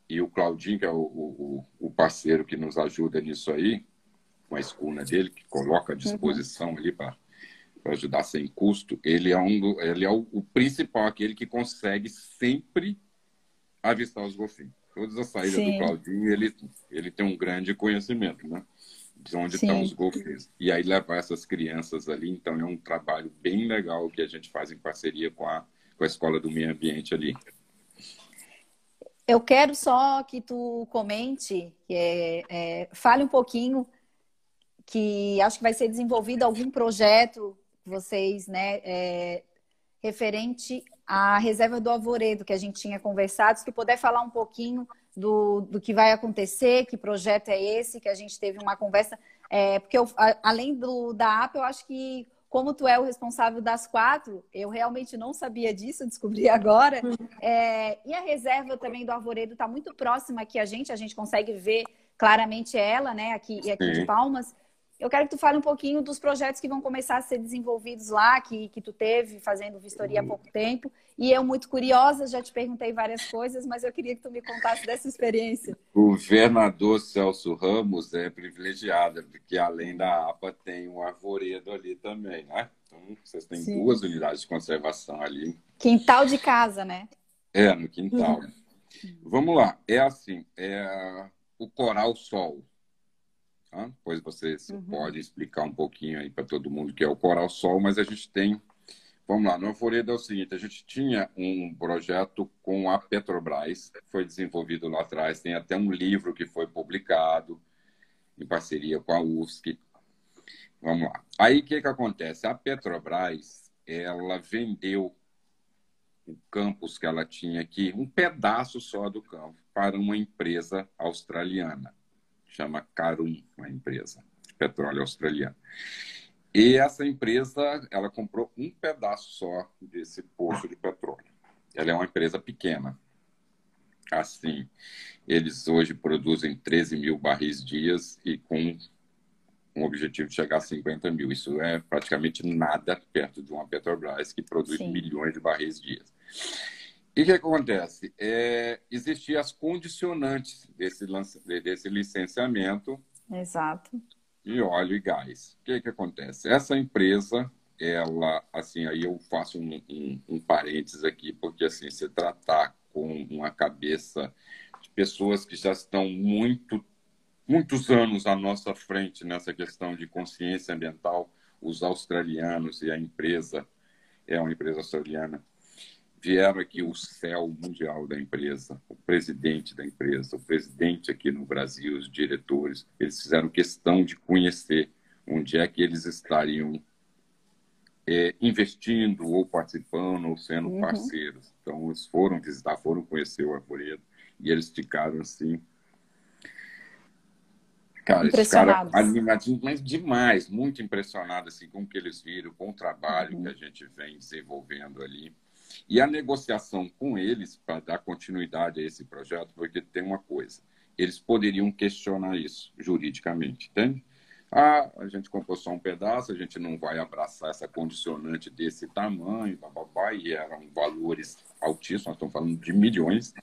S2: E o Claudinho, que é o, o, o, parceiro que nos ajuda nisso aí, com a escuna dele, que coloca à uhum. disposição uhum. ali para ajudar sem custo, ele é, um do, ele é o, o, principal, aquele que consegue sempre avistar os golfinhos. Todas as saídas Sim. do Claudinho, ele, ele tem um grande conhecimento, né? de onde Sim. estão os golfinhos. E aí levar essas crianças ali, então é um trabalho bem legal que a gente faz em parceria com a, com a Escola do Meio Ambiente ali.
S3: Eu quero só que tu comente, é, é, fale um pouquinho que acho que vai ser desenvolvido algum projeto vocês, né, é, referente à reserva do Alvoredo que a gente tinha conversado, se tu puder falar um pouquinho do, do que vai acontecer, que projeto é esse, que a gente teve uma conversa. É, porque eu, a, além do, da app, eu acho que como tu é o responsável das quatro, eu realmente não sabia disso, descobri agora. É, e a reserva também do Arvoredo está muito próxima aqui a gente, a gente consegue ver claramente ela, né, aqui, aqui de Palmas. Eu quero que tu fale um pouquinho dos projetos que vão começar a ser desenvolvidos lá, que, que tu teve fazendo vistoria há pouco tempo. E eu, muito curiosa, já te perguntei várias coisas, mas eu queria que tu me contasse dessa experiência.
S2: O governador Celso Ramos é privilegiado, porque além da APA tem um arvoredo ali também, né? Então, vocês têm Sim. duas unidades de conservação ali.
S3: Quintal de casa, né?
S2: É, no quintal. Uhum. Vamos lá. É assim, é o Coral Sol Tá? Depois vocês uhum. podem explicar um pouquinho aí para todo mundo que é o Coral Sol, mas a gente tem. Vamos lá, no Alvoredo é o seguinte: a gente tinha um projeto com a Petrobras, foi desenvolvido lá atrás, tem até um livro que foi publicado em parceria com a UFSC. Vamos lá. Aí o que, que acontece? A Petrobras ela vendeu o campus que ela tinha aqui, um pedaço só do campo, para uma empresa australiana chama Carum, uma empresa de petróleo australiana. E essa empresa, ela comprou um pedaço só desse poço de petróleo. Ela é uma empresa pequena. Assim, eles hoje produzem 13 mil barris dias e com um objetivo de chegar a 50 mil. Isso é praticamente nada perto de uma Petrobras que produz Sim. milhões de barris dias. E o que acontece? É, existiam as condicionantes desse, desse licenciamento.
S3: Exato.
S2: De óleo e gás. O que, que acontece? Essa empresa, ela, assim, aí eu faço um, um, um parênteses aqui, porque assim, se tratar com uma cabeça de pessoas que já estão muito, muitos anos à nossa frente nessa questão de consciência ambiental, os australianos e a empresa, é uma empresa australiana, vieram aqui o céu mundial da empresa, o presidente da empresa, o presidente aqui no Brasil, os diretores, eles fizeram questão de conhecer onde é que eles estariam é, investindo ou participando ou sendo uhum. parceiros. Então, eles foram visitar, foram conhecer o Arvoredo e eles ficaram assim. Cara, eles ficaram animadinhos, mas demais, muito impressionados assim, com o que eles viram, com o trabalho uhum. que a gente vem desenvolvendo ali. E a negociação com eles, para dar continuidade a esse projeto, porque tem uma coisa: eles poderiam questionar isso juridicamente, entende? Ah, a gente comprou só um pedaço, a gente não vai abraçar essa condicionante desse tamanho, bababá, e eram valores altíssimos, nós estamos falando de milhões.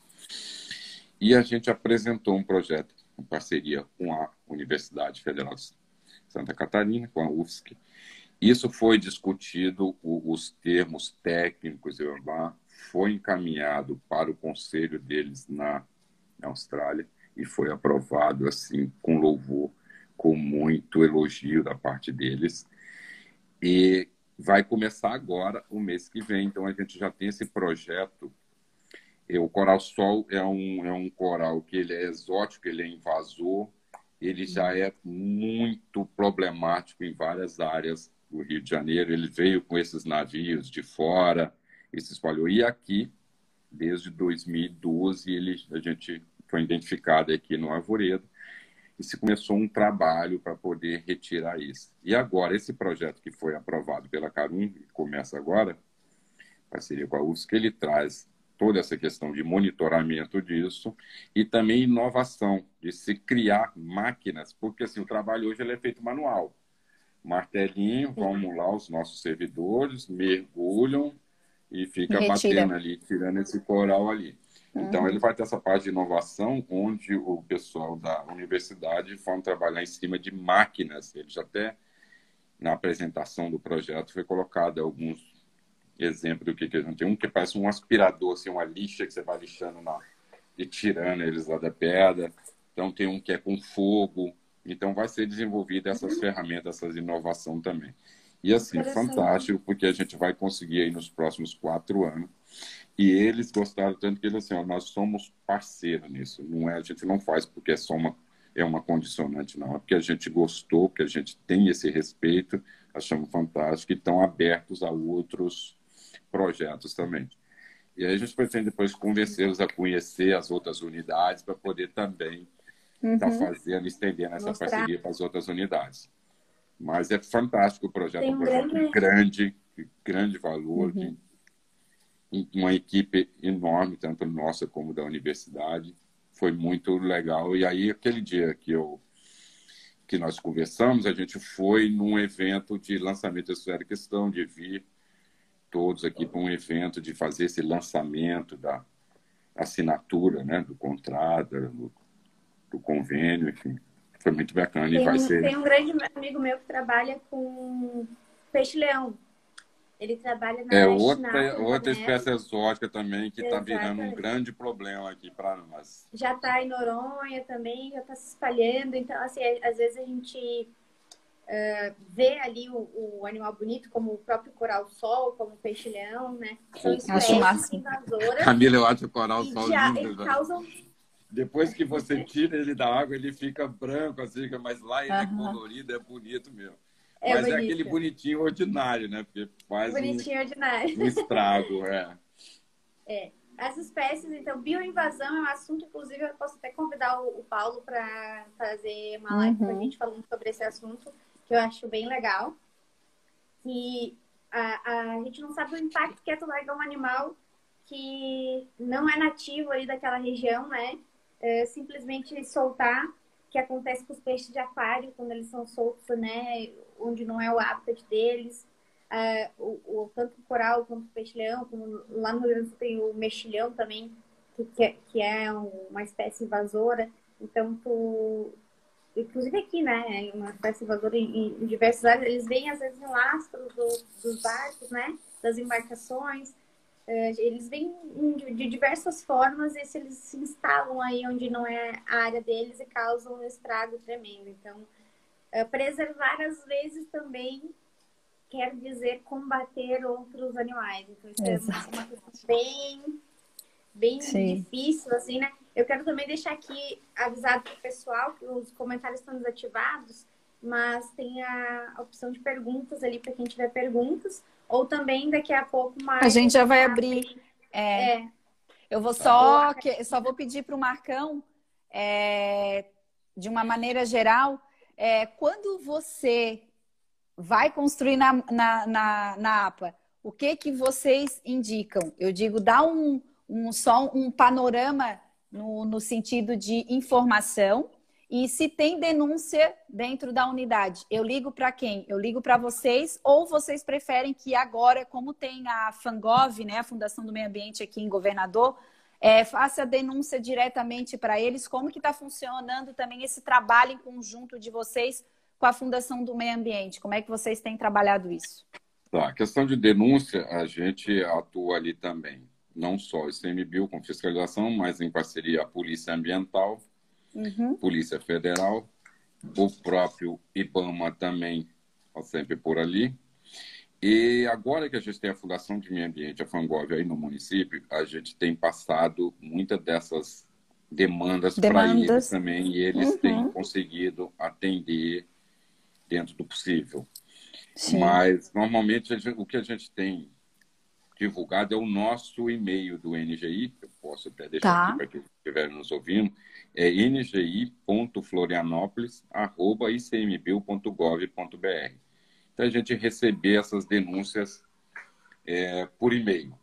S2: E a gente apresentou um projeto em parceria com a Universidade Federal de Santa Catarina, com a UFSC, isso foi discutido, os termos técnicos e urbanos, foi encaminhado para o conselho deles na, na Austrália e foi aprovado assim com louvor, com muito elogio da parte deles. E vai começar agora, o mês que vem. Então a gente já tem esse projeto. O coral sol é um, é um coral que ele é exótico, ele é invasor, ele já é muito problemático em várias áreas do Rio de Janeiro, ele veio com esses navios de fora e se espalhou. E aqui, desde 2012, ele, a gente foi identificado aqui no Arvoredo e se começou um trabalho para poder retirar isso. E agora, esse projeto que foi aprovado pela Carum, e começa agora, parceria com a UFSC, ele traz toda essa questão de monitoramento disso e também inovação, de se criar máquinas, porque assim, o trabalho hoje ele é feito manual martelinho, vamos lá os nossos servidores, mergulham e fica Retira. batendo ali, tirando esse coral ali. Uhum. Então, ele vai ter essa parte de inovação, onde o pessoal da universidade vão trabalhar em cima de máquinas. Eles até, na apresentação do projeto, foi colocado alguns exemplos do que, que a gente tem. Um que parece um aspirador, assim, uma lixa que você vai lixando na, e tirando eles lá da pedra. Então, tem um que é com fogo, então, vai ser desenvolvida essas uhum. ferramentas, essas inovação também. E assim, fantástico, porque a gente vai conseguir aí nos próximos quatro anos. E eles gostaram tanto que eles assim, ó, nós somos parceiros nisso. Não é, a gente não faz porque é só uma, é uma condicionante, não. É porque a gente gostou, que a gente tem esse respeito, achamos fantástico e estão abertos a outros projetos também. E aí a gente pretende depois convencê-los a conhecer as outras unidades para poder também está uhum. fazendo, estendendo essa Mostrar. parceria para as outras unidades. Mas é fantástico o projeto, um projeto grande, grande, grande valor, uhum. de uma equipe enorme, tanto nossa como da universidade. Foi muito legal. E aí, aquele dia que eu que nós conversamos, a gente foi num evento de lançamento. Isso era questão de vir todos aqui para um evento, de fazer esse lançamento da assinatura né, do contrato, do, do convênio, enfim. Foi muito bacana tem, e vai ser.
S1: Tem um grande amigo meu que trabalha com peixe-leão. Ele trabalha na
S2: É outra, outra né? espécie exótica também que está virando um grande problema aqui para nós.
S1: Já está em Noronha também, já está se espalhando. Então, assim, às vezes a gente uh, vê ali o, o, animal bonito, como o próprio coral-sol, como o peixe-leão, né? São espécies invasoras.
S2: Camila, eu acho o coral-sol lindo. E causam depois que você tira ele da água, ele fica branco, assim, mas lá ele uhum. é colorido, é bonito mesmo. É mas bonito. é aquele bonitinho ordinário, né? Porque faz
S1: bonitinho
S2: um,
S1: ordinário.
S2: um estrago, é.
S1: É. As espécies, então, bioinvasão é um assunto, inclusive, eu posso até convidar o, o Paulo para fazer uma live uhum. com a gente falando sobre esse assunto, que eu acho bem legal. que a, a gente não sabe o impacto que é tu largar um animal que não é nativo ali daquela região, né? É, simplesmente soltar, que acontece com os peixes de aquário, quando eles são soltos, né? Onde não é o hábitat deles. É, o, o, tanto o coral quanto o peixe-leão, lá no Rio Grande tem o mexilhão também, que, que, é, que é uma espécie invasora. Então, tu, inclusive aqui, né, uma espécie invasora em, em diversos áreas, eles vêm às vezes em lastros do, dos barcos, né, das embarcações, é, eles vêm de diversas formas e se eles se instalam aí onde não é a área deles e causam um estrago tremendo. Então, é, preservar às vezes também quer dizer combater outros animais. Então, isso Exato. é uma coisa bem, bem difícil, assim, né? Eu quero também deixar aqui avisado para o pessoal que os comentários estão desativados, mas tem a opção de perguntas ali para quem tiver perguntas. Ou também daqui a pouco mais.
S3: A gente já vai abrir. É, é. Eu vou só, que, só vou pedir para o Marcão, é, de uma maneira geral, é, quando você vai construir na, na, na, na, APA, o que que vocês indicam? Eu digo, dá um, um só um panorama no, no sentido de informação. E se tem denúncia dentro da unidade, eu ligo para quem? Eu ligo para vocês ou vocês preferem que agora, como tem a Fangov, né, a Fundação do Meio Ambiente aqui em Governador, é, faça a denúncia diretamente para eles? Como que está funcionando também esse trabalho em conjunto de vocês com a Fundação do Meio Ambiente? Como é que vocês têm trabalhado isso?
S2: Tá, a questão de denúncia, a gente atua ali também não só o ICMBio com fiscalização, mas em parceria a Polícia Ambiental, uhum. Polícia Federal, o próprio IBAMA também, sempre por ali. E agora que a gente tem a Fundação de Meio Ambiente, a Fangov, aí no município, a gente tem passado muitas dessas demandas, para eles também, e eles uhum. têm conseguido atender dentro do possível. Sim. Mas, normalmente, gente, o que a gente tem divulgado é o nosso e-mail do NGI, eu posso até deixar tá. aqui para quem estiver nos ouvindo, é ngo.florianópolis.icmbil.gov.br. Então, a gente receber essas denúncias é, por e-mail.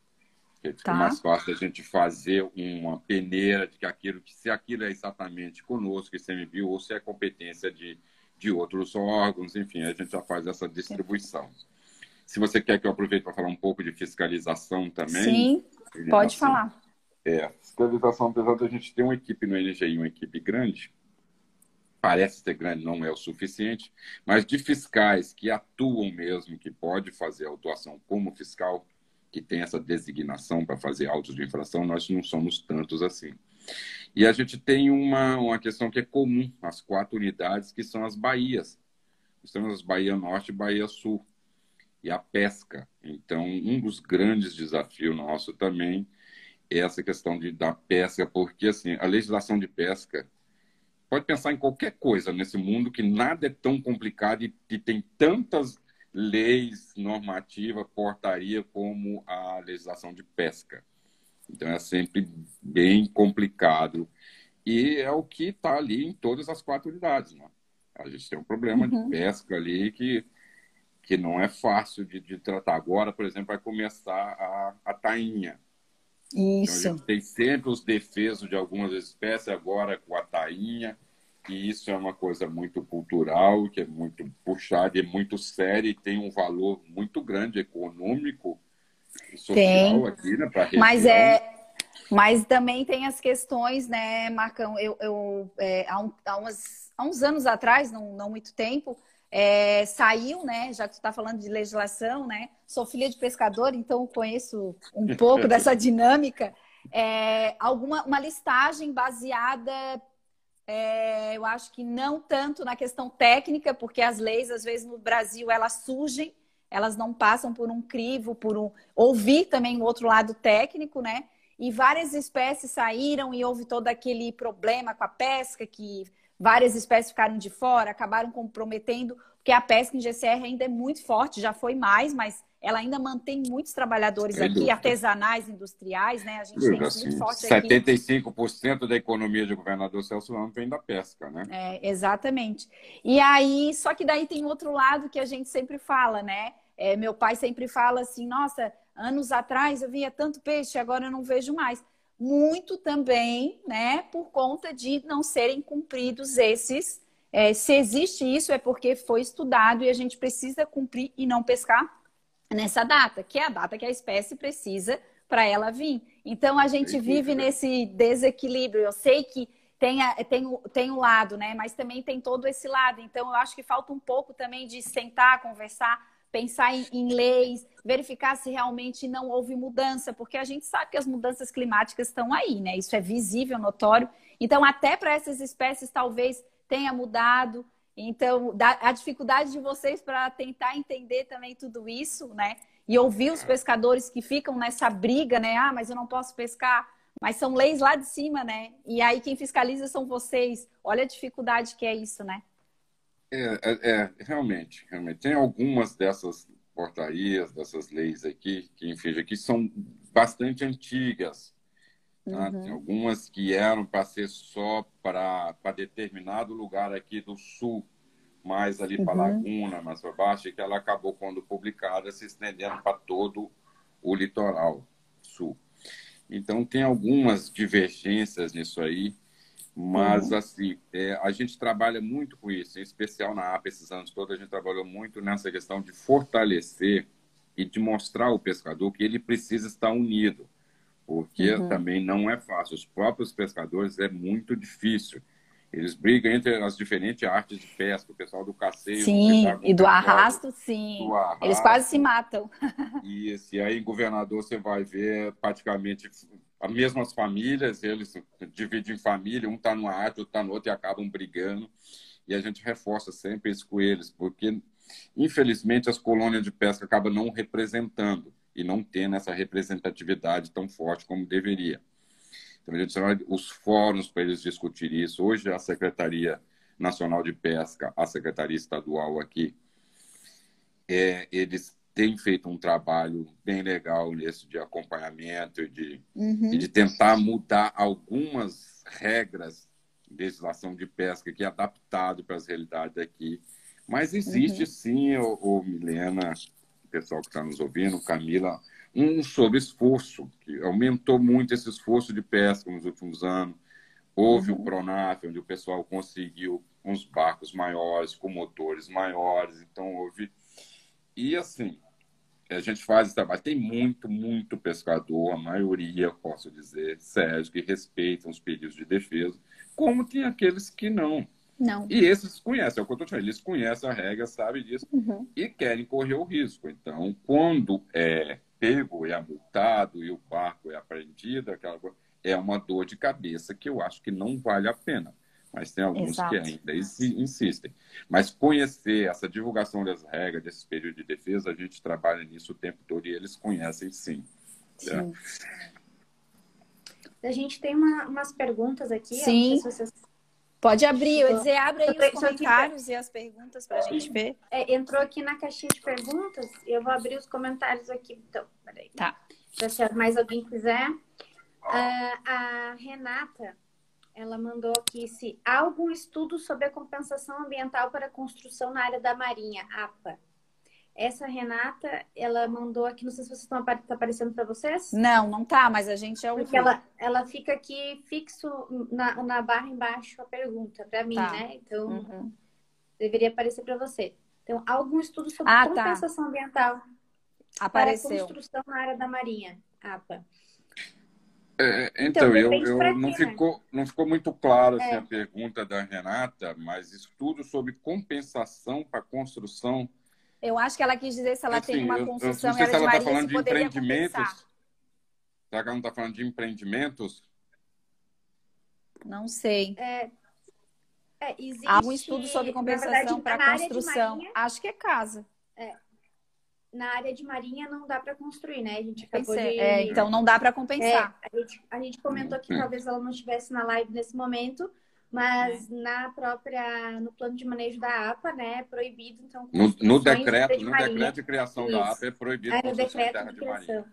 S2: Fica tá. mais fácil a gente fazer uma peneira de que aquilo, que se aquilo é exatamente conosco, ICMBio, ou se é competência de, de outros órgãos, enfim, a gente já faz essa distribuição. Se você quer que eu aproveite para falar um pouco de fiscalização também.
S3: Sim, pode assim, falar.
S2: É, fiscalização, apesar de a gente ter uma equipe no NGI, uma equipe grande, parece ser grande, não é o suficiente, mas de fiscais que atuam mesmo, que pode fazer autuação como fiscal, que tem essa designação para fazer autos de infração, nós não somos tantos assim. E a gente tem uma, uma questão que é comum às quatro unidades, que são as baías. Nós temos as Bahia Norte e Bahia Sul e a pesca. Então, um dos grandes desafios nosso também essa questão de, da pesca, porque assim, a legislação de pesca pode pensar em qualquer coisa nesse mundo que nada é tão complicado e que tem tantas leis, normativa, portaria como a legislação de pesca. Então é sempre bem complicado e é o que está ali em todas as quatro unidades. Né? A gente tem um problema uhum. de pesca ali que que não é fácil de, de tratar. Agora, por exemplo, vai começar a, a tainha.
S3: Isso.
S2: Então, a gente tem sempre os defesos de algumas espécies, agora com a tainha, e isso é uma coisa muito cultural, que é muito puxada, é muito séria e tem um valor muito grande econômico e social tem. aqui, né, para
S3: Mas é mas também tem as questões, né, Marcão? Eu, eu é, há, um, há, umas, há uns anos atrás, não, não muito tempo, é, saiu, né? Já que tu está falando de legislação, né? Sou filha de pescador, então conheço um pouco dessa dinâmica. É, alguma uma listagem baseada, é, eu acho que não tanto na questão técnica, porque as leis às vezes no Brasil elas surgem, elas não passam por um crivo, por um ouvir também o outro lado técnico, né? E várias espécies saíram e houve todo aquele problema com a pesca que várias espécies ficaram de fora, acabaram comprometendo, porque a pesca em GCR ainda é muito forte, já foi mais, mas ela ainda mantém muitos trabalhadores Sem aqui, dúvida. artesanais, industriais, né? A gente tem assim, muito forte 75%
S2: aqui. da economia de governador Celso Ramos vem da pesca, né?
S3: É, exatamente. E aí, só que daí tem outro lado que a gente sempre fala, né? É, meu pai sempre fala assim: nossa, anos atrás eu via tanto peixe, agora eu não vejo mais. Muito também, né, por conta de não serem cumpridos esses. É, se existe isso, é porque foi estudado e a gente precisa cumprir e não pescar nessa data, que é a data que a espécie precisa para ela vir. Então a gente vive nesse desequilíbrio. Eu sei que tem, a, tem, o, tem um lado, né? Mas também tem todo esse lado. Então eu acho que falta um pouco também de sentar, conversar, pensar em, em, leis, verificar se realmente não houve mudança, porque a gente sabe que as mudanças climáticas estão aí, né? Isso é visível, notório. Então, até para essas espécies, talvez tenha mudado. Então, a dificuldade de vocês para tentar entender também tudo isso, né? E ouvir os pescadores que ficam nessa briga, né? Ah, mas eu não posso pescar. Mas são leis lá de cima, né? E aí quem fiscaliza são vocês. Olha a dificuldade que é isso, né?
S2: É, é, é, realmente, realmente. Tem algumas dessas portarias, dessas leis aqui, que infringem aqui, são bastante antigas. Tá? Uhum. Tem algumas que eram para ser só para determinado lugar aqui do sul, mais ali uhum. para Laguna, mais para baixo, e que ela acabou, quando publicada, se estendendo para todo o litoral sul. Então, tem algumas divergências nisso aí. Mas, uhum. assim, é, a gente trabalha muito com isso, em especial na APA, esses anos todos, a gente trabalhou muito nessa questão de fortalecer e de mostrar ao pescador que ele precisa estar unido, porque uhum. também não é fácil. Os próprios pescadores é muito difícil. Eles brigam entre as diferentes artes de pesca, o pessoal do caceio.
S3: Sim, e do arrasto, sim. Do arrasto. Eles quase se matam.
S2: Isso, e aí governador você vai ver praticamente as mesmas famílias, eles dividem família, um está numa arte, outro está no outro e acabam brigando. E a gente reforça sempre isso com eles, porque, infelizmente, as colônias de pesca acabam não representando e não tendo essa representatividade tão forte como deveria. Então, a gente chama os fóruns para eles discutirem isso. Hoje, a Secretaria Nacional de Pesca, a Secretaria Estadual aqui, é, eles tem feito um trabalho bem legal nesse de acompanhamento e de, uhum. e de tentar mudar algumas regras de legislação de pesca que é adaptado para as realidades aqui. Mas existe uhum. sim, o, o Milena, o pessoal que está nos ouvindo, Camila, um sobre esforço, que aumentou muito esse esforço de pesca nos últimos anos. Houve uhum. o Pronaf, onde o pessoal conseguiu uns barcos maiores, com motores maiores, então houve e assim, a gente faz esse trabalho. Tem muito, muito pescador, a maioria, posso dizer, sérgio, que respeitam os pedidos de defesa, como tem aqueles que não.
S3: Não.
S2: E esses conhecem, é o que eu estou falando, eles conhecem a regra, sabem disso uhum. e querem correr o risco. Então, quando é pego e é multado e o barco é apreendido, aquela é uma dor de cabeça que eu acho que não vale a pena mas tem alguns Exato. que ainda insistem. Mas conhecer essa divulgação das regras, desse período de defesa, a gente trabalha nisso o tempo todo e eles conhecem sim.
S1: sim. A gente tem uma, umas perguntas aqui.
S3: Sim. Se vocês... Pode abrir, eu ia dizer, abre aí os comentários e as perguntas para a gente ver.
S1: É, entrou aqui na caixinha de perguntas, eu vou abrir os comentários aqui. Então, peraí.
S3: Tá.
S1: Se mais alguém quiser. Uh, a Renata ela mandou aqui se há algum estudo sobre a compensação ambiental para construção na área da Marinha, APA. Essa Renata, ela mandou aqui, não sei se vocês estão tá aparecendo para vocês.
S3: Não, não tá, mas a gente é o.
S1: Porque ela, ela fica aqui fixo na, na barra embaixo a pergunta para mim, tá. né? Então uhum. deveria aparecer para você. Então, algum estudo sobre ah, tá. compensação tá. ambiental
S3: Apareceu.
S1: para construção na área da Marinha, APA.
S2: É, então, então eu, eu não, né? ficou, não ficou muito claro assim, é. a pergunta da Renata, mas estudo sobre compensação para construção.
S3: Eu acho que ela quis dizer se ela assim, tem uma construção.
S2: Eu, eu não sei se ela está falando de empreendimentos. Compensar. Será que ela não está falando de empreendimentos?
S3: Não sei.
S1: É, é, existe,
S3: Há um estudo sobre compensação para construção. Marinha, acho que é casa.
S1: É, na área de marinha não dá para construir, né? A gente acabou de...
S3: é, então não dá para compensar.
S1: É, a, gente, a gente comentou que talvez ela não estivesse na live nesse momento, mas é. na própria no plano de manejo da APA, né, é proibido então
S2: no, no decreto, de no marinha. decreto de criação Isso. da APA é proibido é, no decreto de, de marinha.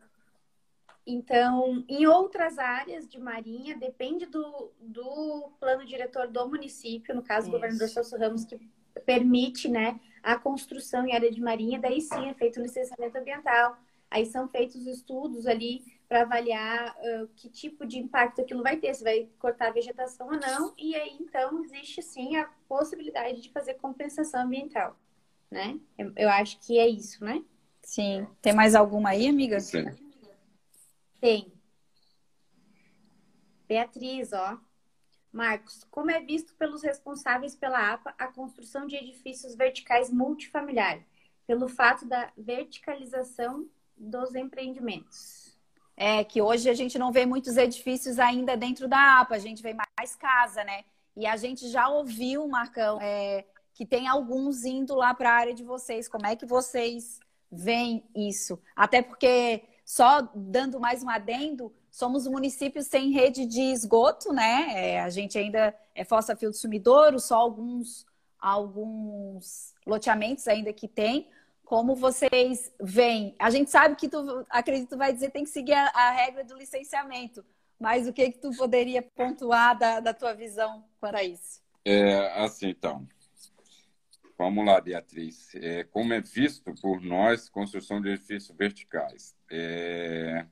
S1: Então, em outras áreas de marinha, depende do, do plano diretor do município, no caso, Isso. o governador Celso Ramos, que permite, né, a construção em área de marinha, daí sim é feito o licenciamento ambiental. Aí são feitos estudos ali para avaliar uh, que tipo de impacto aquilo vai ter, se vai cortar a vegetação ou não, e aí então existe sim a possibilidade de fazer compensação ambiental, né? Eu, eu acho que é isso, né?
S3: Sim. Tem mais alguma aí, amiga?
S2: Sim.
S1: Tem. Beatriz, ó. Marcos, como é visto pelos responsáveis pela APA a construção de edifícios verticais multifamiliar, pelo fato da verticalização dos empreendimentos?
S3: É que hoje a gente não vê muitos edifícios ainda dentro da APA, a gente vê mais casa, né? E a gente já ouviu, Marcão, é, que tem alguns indo lá para a área de vocês. Como é que vocês veem isso? Até porque, só dando mais um adendo, Somos um município sem rede de esgoto, né? É, a gente ainda é Fossa Fio do Sumidouro, só alguns, alguns loteamentos ainda que tem. Como vocês veem? A gente sabe que tu, acredito, vai dizer tem que seguir a, a regra do licenciamento, mas o que que tu poderia pontuar da, da tua visão para isso?
S2: É, assim, então, Vamos lá, Beatriz. É, como é visto por nós, construção de edifícios verticais. É,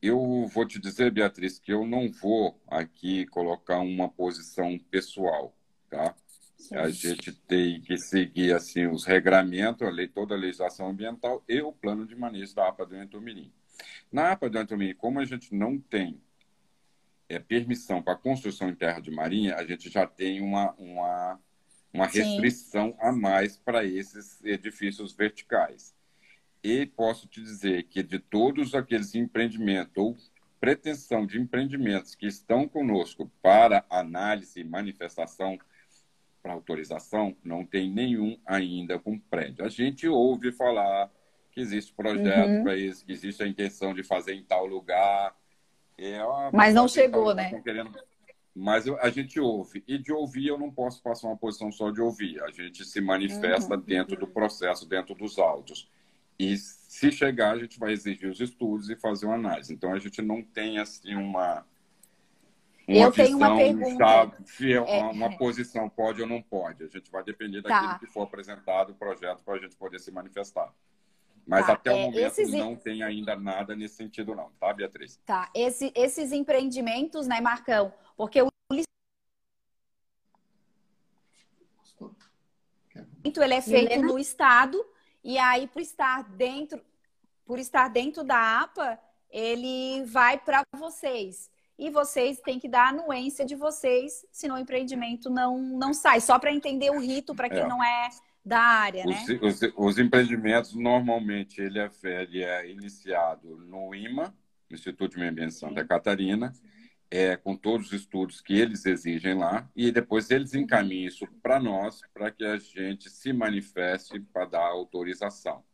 S2: eu vou te dizer, Beatriz, que eu não vou aqui colocar uma posição pessoal, tá? Sim. A gente tem que seguir assim os regramentos, a lei, toda a legislação ambiental e o plano de manejo da APA do Entomirim. Na APA do Entomirim, como a gente não tem é, permissão para construção em terra de marinha, a gente já tem uma, uma, uma restrição Sim. a mais para esses edifícios verticais. E posso te dizer que de todos aqueles empreendimentos ou pretensão de empreendimentos que estão conosco para análise e manifestação para autorização, não tem nenhum ainda com prédio. A gente ouve falar que existe projeto uhum. para isso, que existe a intenção de fazer em tal lugar.
S3: É Mas não chegou, né?
S2: Querendo... Mas eu, a gente ouve. E de ouvir, eu não posso passar uma posição só de ouvir. A gente se manifesta uhum. dentro do processo, dentro dos autos. E se chegar, a gente vai exigir os estudos e fazer uma análise. Então, a gente não tem, assim, uma,
S3: uma eu tenho uma pergunta.
S2: Fiel, é... uma posição pode ou não pode. A gente vai depender tá. daquilo tá. que for apresentado o projeto para a gente poder se manifestar. Mas tá. até o é, momento esses... não tem ainda nada nesse sentido, não, tá, Beatriz?
S3: Tá. Esse, esses empreendimentos, né, Marcão? Porque o ele é feito no estado e aí, por estar dentro, por estar dentro da APA, ele vai para vocês. E vocês têm que dar a anuência de vocês, senão o empreendimento não, não sai. Só para entender o rito para quem é. não é da área,
S2: os,
S3: né?
S2: Os, os, empreendimentos, normalmente, ele é, ele é iniciado no IMA, Instituto de Meio Ambiente Santa Catarina, é, com todos os estudos que eles exigem lá, e depois eles encaminham isso para nós, para que a gente se manifeste para dar autorização.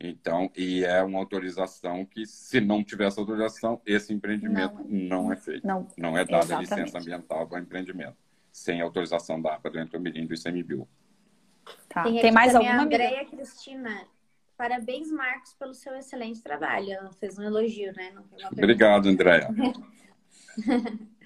S2: Então, e é uma autorização que, se não tiver essa autorização, esse empreendimento não, não é feito. Não, não é dada a licença ambiental para o empreendimento, sem autorização da APA do Entomirim do ICMBio.
S1: Tá. Tem, Tem mais alguma? Andréia Cristina. Parabéns, Marcos, pelo seu excelente trabalho. Ela fez um elogio, né?
S2: Obrigado, Andréia.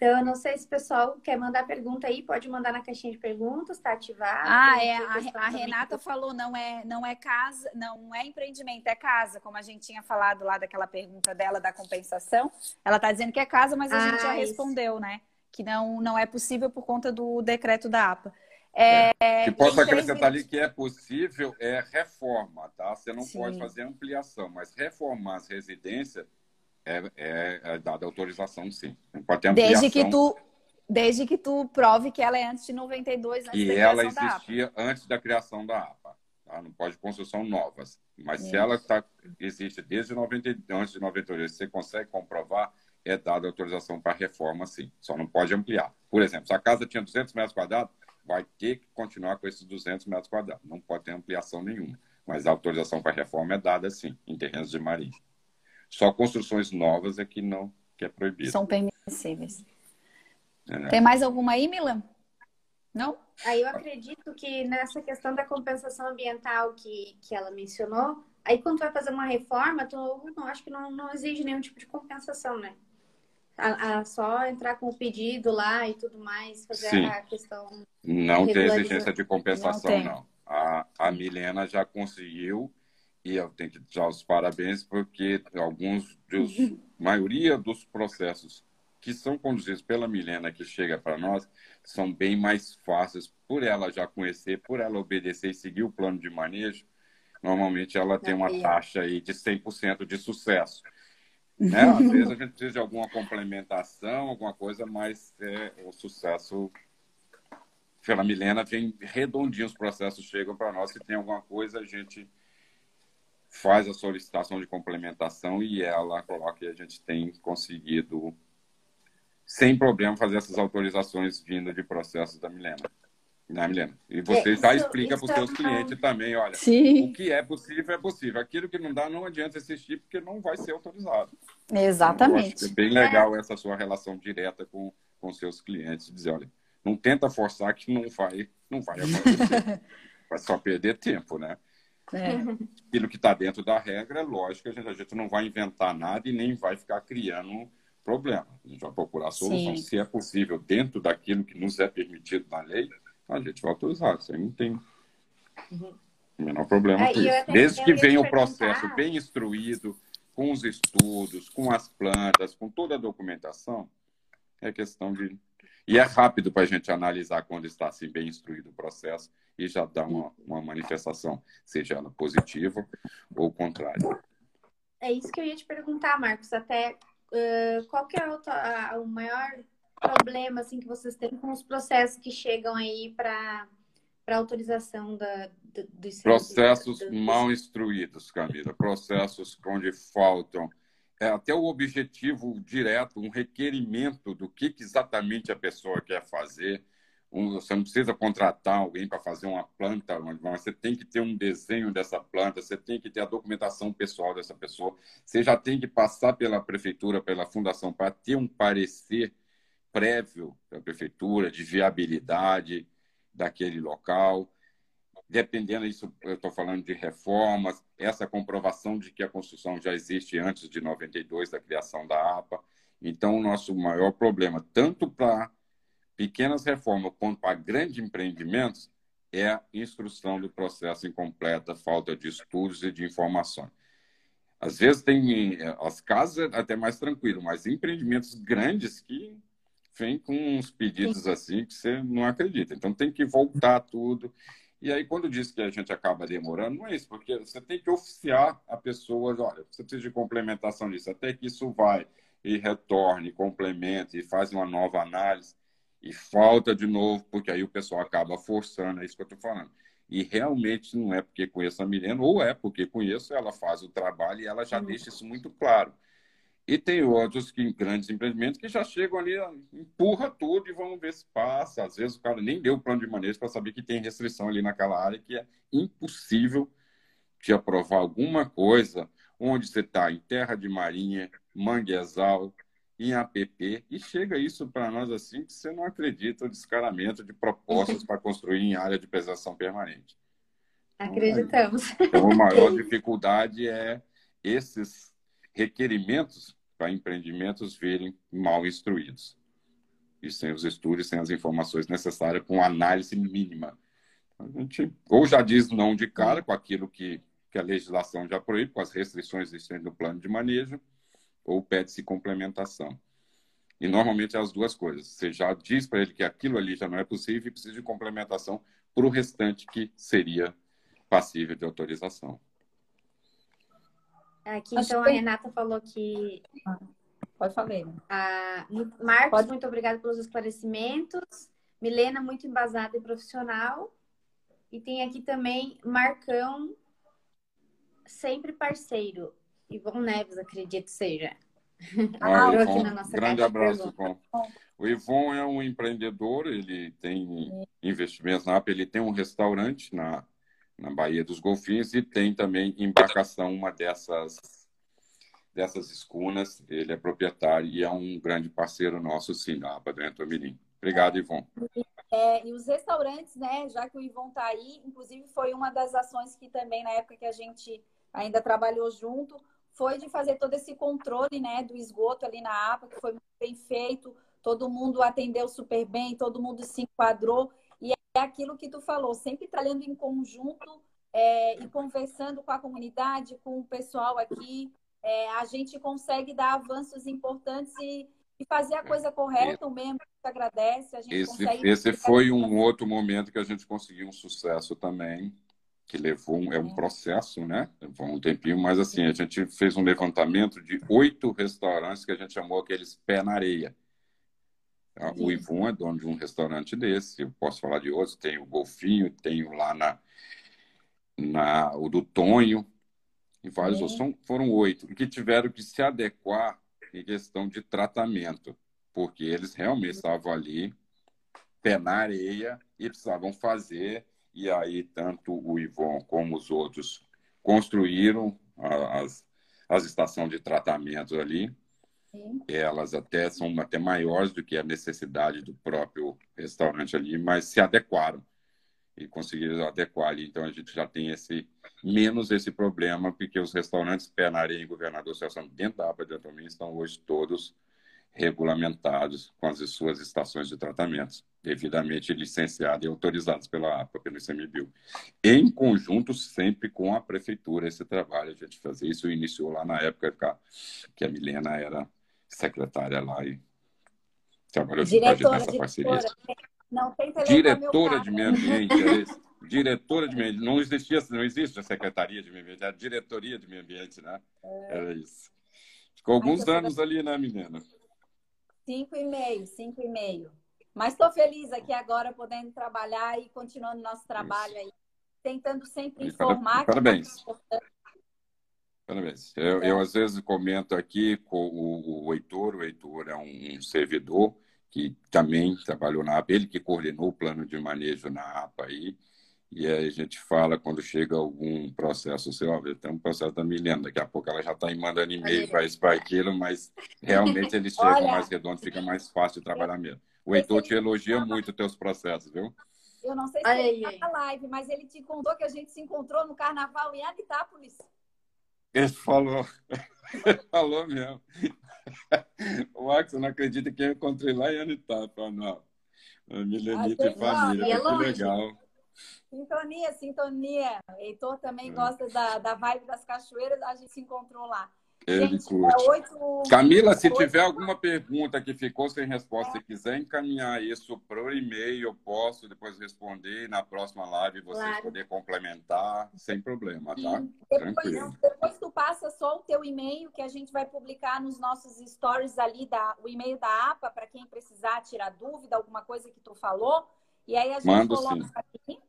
S1: Então, eu não sei se o pessoal quer mandar pergunta aí, pode mandar na caixinha de perguntas, tá ativado.
S3: Ah, é. A, a Renata falou, não é, não é casa, não é empreendimento, é casa, como a gente tinha falado lá daquela pergunta dela da compensação. Ela tá dizendo que é casa, mas a ah, gente já isso. respondeu, né? Que não, não é possível por conta do decreto da APA.
S2: É, é, que posso acrescentar ali que é possível é reforma, tá? Você não Sim. pode fazer ampliação, mas reformar as residências é, é, é dada autorização, sim. Pode ter ampliação.
S3: Desde que tu, desde que tu prove que ela é antes de 92, antes
S2: e ela existia antes da criação da APA. Tá? Não pode construção novas. Mas Isso. se ela tá, existe desde 90, antes de 92, você consegue comprovar, é dada autorização para reforma, sim. Só não pode ampliar. Por exemplo, se a casa tinha 200 metros quadrados, vai ter que continuar com esses 200 metros quadrados. Não pode ter ampliação nenhuma. Mas a autorização para reforma é dada, sim, em terrenos de marinha. Só construções novas é que não que é proibido.
S3: São permissíveis. É. Tem mais alguma aí, Milan? Não?
S1: Aí eu acredito que nessa questão da compensação ambiental que, que ela mencionou, aí quando tu vai fazer uma reforma, tu não acho que não, não exige nenhum tipo de compensação, né? a, a, só entrar com o pedido lá e tudo mais, fazer Sim. a questão.
S2: Não tem exigência de compensação, não. não. A, a Milena já conseguiu e eu tenho que dar os parabéns porque alguns dos, maioria dos processos que são conduzidos pela Milena que chega para nós são bem mais fáceis por ela já conhecer, por ela obedecer e seguir o plano de manejo. Normalmente ela tem uma taxa aí de 100% de sucesso. Né? Às vezes a gente precisa de alguma complementação, alguma coisa, mas é, o sucesso pela Milena vem redondinho, os processos chegam para nós. Se tem alguma coisa, a gente faz a solicitação de complementação e ela coloca e a gente tem conseguido, sem problema, fazer essas autorizações vindo de processos da Milena. Né, Milena? E você é, já explica para os seus é clientes também, olha, Sim. o que é possível é possível. Aquilo que não dá, não adianta assistir, porque não vai ser autorizado.
S3: Exatamente.
S2: é bem legal essa sua relação direta com, com seus clientes. Dizer, olha, não tenta forçar que não vai, não vai acontecer. vai só perder tempo, né? É. Aquilo que está dentro da regra, é lógico, a gente, a gente não vai inventar nada e nem vai ficar criando problema. A gente vai procurar a solução. Sim. Se é possível, dentro daquilo que nos é permitido na lei, a gente vai autorizar. Isso aí não tem uhum. o menor problema com isso. Desde que venha o processo bem instruído, com os estudos, com as plantas, com toda a documentação, é questão de. E é rápido para a gente analisar quando está assim, bem instruído o processo e já dar uma, uma manifestação, seja ela positiva ou contrária.
S1: É isso que eu ia te perguntar, Marcos. Até uh, qual que é o, o maior problema assim que vocês têm com os processos que chegam aí para para autorização da, do, dos
S2: processos do, do... mal instruídos, Camila, processos onde faltam é, até o objetivo direto, um requerimento do que, que exatamente a pessoa quer fazer. Um, você não precisa contratar alguém para fazer uma planta, você tem que ter um desenho dessa planta, você tem que ter a documentação pessoal dessa pessoa, você já tem que passar pela prefeitura, pela fundação, para ter um parecer prévio da prefeitura de viabilidade daquele local. Dependendo disso, eu estou falando de reformas, essa comprovação de que a construção já existe antes de 92, da criação da APA. Então, o nosso maior problema, tanto para pequenas reformas quanto para grandes empreendimentos, é a instrução do processo incompleta, falta de estudos e de informações. Às vezes tem as casas é até mais tranquilo, mas empreendimentos grandes que vem com uns pedidos Sim. assim que você não acredita. Então tem que voltar tudo. E aí, quando diz que a gente acaba demorando, não é isso, porque você tem que oficiar a pessoa, olha, você precisa de complementação disso, até que isso vai e retorne, complemente e faz uma nova análise e falta de novo, porque aí o pessoal acaba forçando, é isso que eu estou falando. E realmente não é porque conheço a Milena, ou é porque conheço, ela faz o trabalho e ela já deixa isso muito claro. E tem outros que grandes empreendimentos que já chegam ali, empurra tudo e vamos ver se passa. Às vezes o cara nem deu o plano de manejo para saber que tem restrição ali naquela área que é impossível de aprovar alguma coisa onde você está em terra de marinha, manguezal, em APP, e chega isso para nós assim que você não acredita o descaramento de propostas para construir em área de preservação permanente.
S1: Acreditamos.
S2: Então, a maior dificuldade é esses requerimentos para empreendimentos virem mal instruídos. E sem os estudos, sem as informações necessárias, com análise mínima. A gente ou já diz não de cara com aquilo que, que a legislação já proíbe, com as restrições existentes no plano de manejo, ou pede-se complementação. E normalmente é as duas coisas. Você já diz para ele que aquilo ali já não é possível e precisa de complementação para o restante que seria passível de autorização.
S1: Aqui, Acho então, que... a Renata falou que.
S3: Ah, pode falar.
S1: A... Marcos, pode... muito obrigada pelos esclarecimentos. Milena, muito embasada e profissional. E tem aqui também Marcão, sempre parceiro. Ivon Neves, acredito seja.
S2: Ah, Ivon, grande abraço, Ivon. O Ivon é um empreendedor, ele tem investimentos na APA, ele tem um restaurante na na Baía dos Golfinhos, e tem também embarcação, uma dessas, dessas escunas. Ele é proprietário e é um grande parceiro nosso, sim, da APA do Entomirim. Obrigado, Ivon.
S3: É, e os restaurantes, né, já que o Ivon está aí, inclusive foi uma das ações que também, na época que a gente ainda trabalhou junto, foi de fazer todo esse controle né, do esgoto ali na APA, que foi muito bem feito, todo mundo atendeu super bem, todo mundo se enquadrou. É aquilo que tu falou, sempre trabalhando em conjunto é, e conversando com a comunidade, com o pessoal aqui, é, a gente consegue dar avanços importantes e, e fazer a coisa correta. O membro agradece. A gente
S2: esse, esse foi um outro momento que a gente conseguiu um sucesso também, que levou um, é um processo, né? Levou um tempinho, mas assim, a gente fez um levantamento de oito restaurantes que a gente chamou aqueles pé na areia. O Ivon é dono de um restaurante desse, eu posso falar de outros, tem o Golfinho, tenho lá na, na o do Tonho, e vários outros. São, foram oito, que tiveram que se adequar em questão de tratamento, porque eles realmente estavam ali, pé na areia, e precisavam fazer, e aí tanto o Ivon como os outros construíram as, as estações de tratamento ali. Elas até são até maiores do que a necessidade do próprio restaurante ali, mas se adequaram e conseguiram adequar ali. Então a gente já tem esse menos esse problema, porque os restaurantes pé na areia em Governador Celso dentro da APA de Atomia estão hoje todos regulamentados com as suas estações de tratamento, devidamente licenciados e autorizados pela APA, pelo ICMBio. Em conjunto, sempre com a prefeitura, esse trabalho, a gente fazia isso, iniciou lá na época que a Milena era secretária lá e trabalhou diretora, nessa parceria. Não tem diretora de meio ambiente, é. Diretora de meio ambiente. Não existia, não existe a secretaria de meio ambiente, é a diretoria de meio ambiente, né? É. Era isso. Ficou alguns anos ali, né, menina?
S3: Cinco e meio, cinco e meio. Mas estou feliz aqui agora, podendo trabalhar e continuando nosso trabalho isso. aí, tentando sempre informar.
S2: Parabéns. É Parabéns. Eu, eu, às vezes comento aqui com o, o Heitor, o Heitor é um, um, servidor que também trabalhou na APA, ele que coordenou o plano de manejo na APA aí, e aí a gente fala quando chega algum processo, sei lá, tem um processo da Milena, daqui a pouco ela já está mandando e-mail para isso, para aquilo, mas realmente eles chegam Olha, mais redondos, fica mais fácil de trabalhar mesmo. O Heitor te elogia muito os teus processos, viu?
S3: Eu não sei se ele está na live, mas ele te contou que a gente se encontrou no carnaval em Anitápolis.
S2: Ele falou, falou mesmo. O Marcos não acredita que eu encontrei lá em Anitapa, não. Milenita e família, é que legal.
S3: Sintonia, sintonia. Heitor também é. gosta da, da vibe das cachoeiras, a gente se encontrou lá.
S2: Ele Gente, curte. É 8... Camila, se 8... tiver alguma pergunta que ficou sem resposta, é. se quiser encaminhar isso para e-mail, eu posso depois responder na próxima live vocês claro. poder complementar, sem problema, tá?
S3: Depois, Tranquilo. Depois tu passa só o teu e-mail que a gente vai publicar nos nossos stories ali, da, o e-mail da APA, para quem precisar tirar dúvida, alguma coisa que tu falou. E aí a gente
S2: Mando, coloca sim. aqui.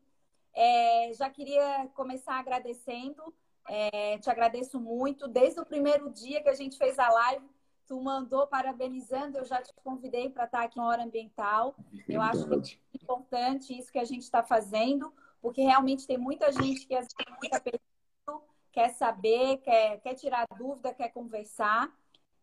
S3: É, já queria começar agradecendo é, te agradeço muito. Desde o primeiro dia que a gente fez a live, tu mandou parabenizando, eu já te convidei para estar aqui na Hora Ambiental. Eu acho que é importante isso que a gente está fazendo, porque realmente tem muita gente que fica pedindo, quer saber, quer, quer tirar dúvida, quer conversar.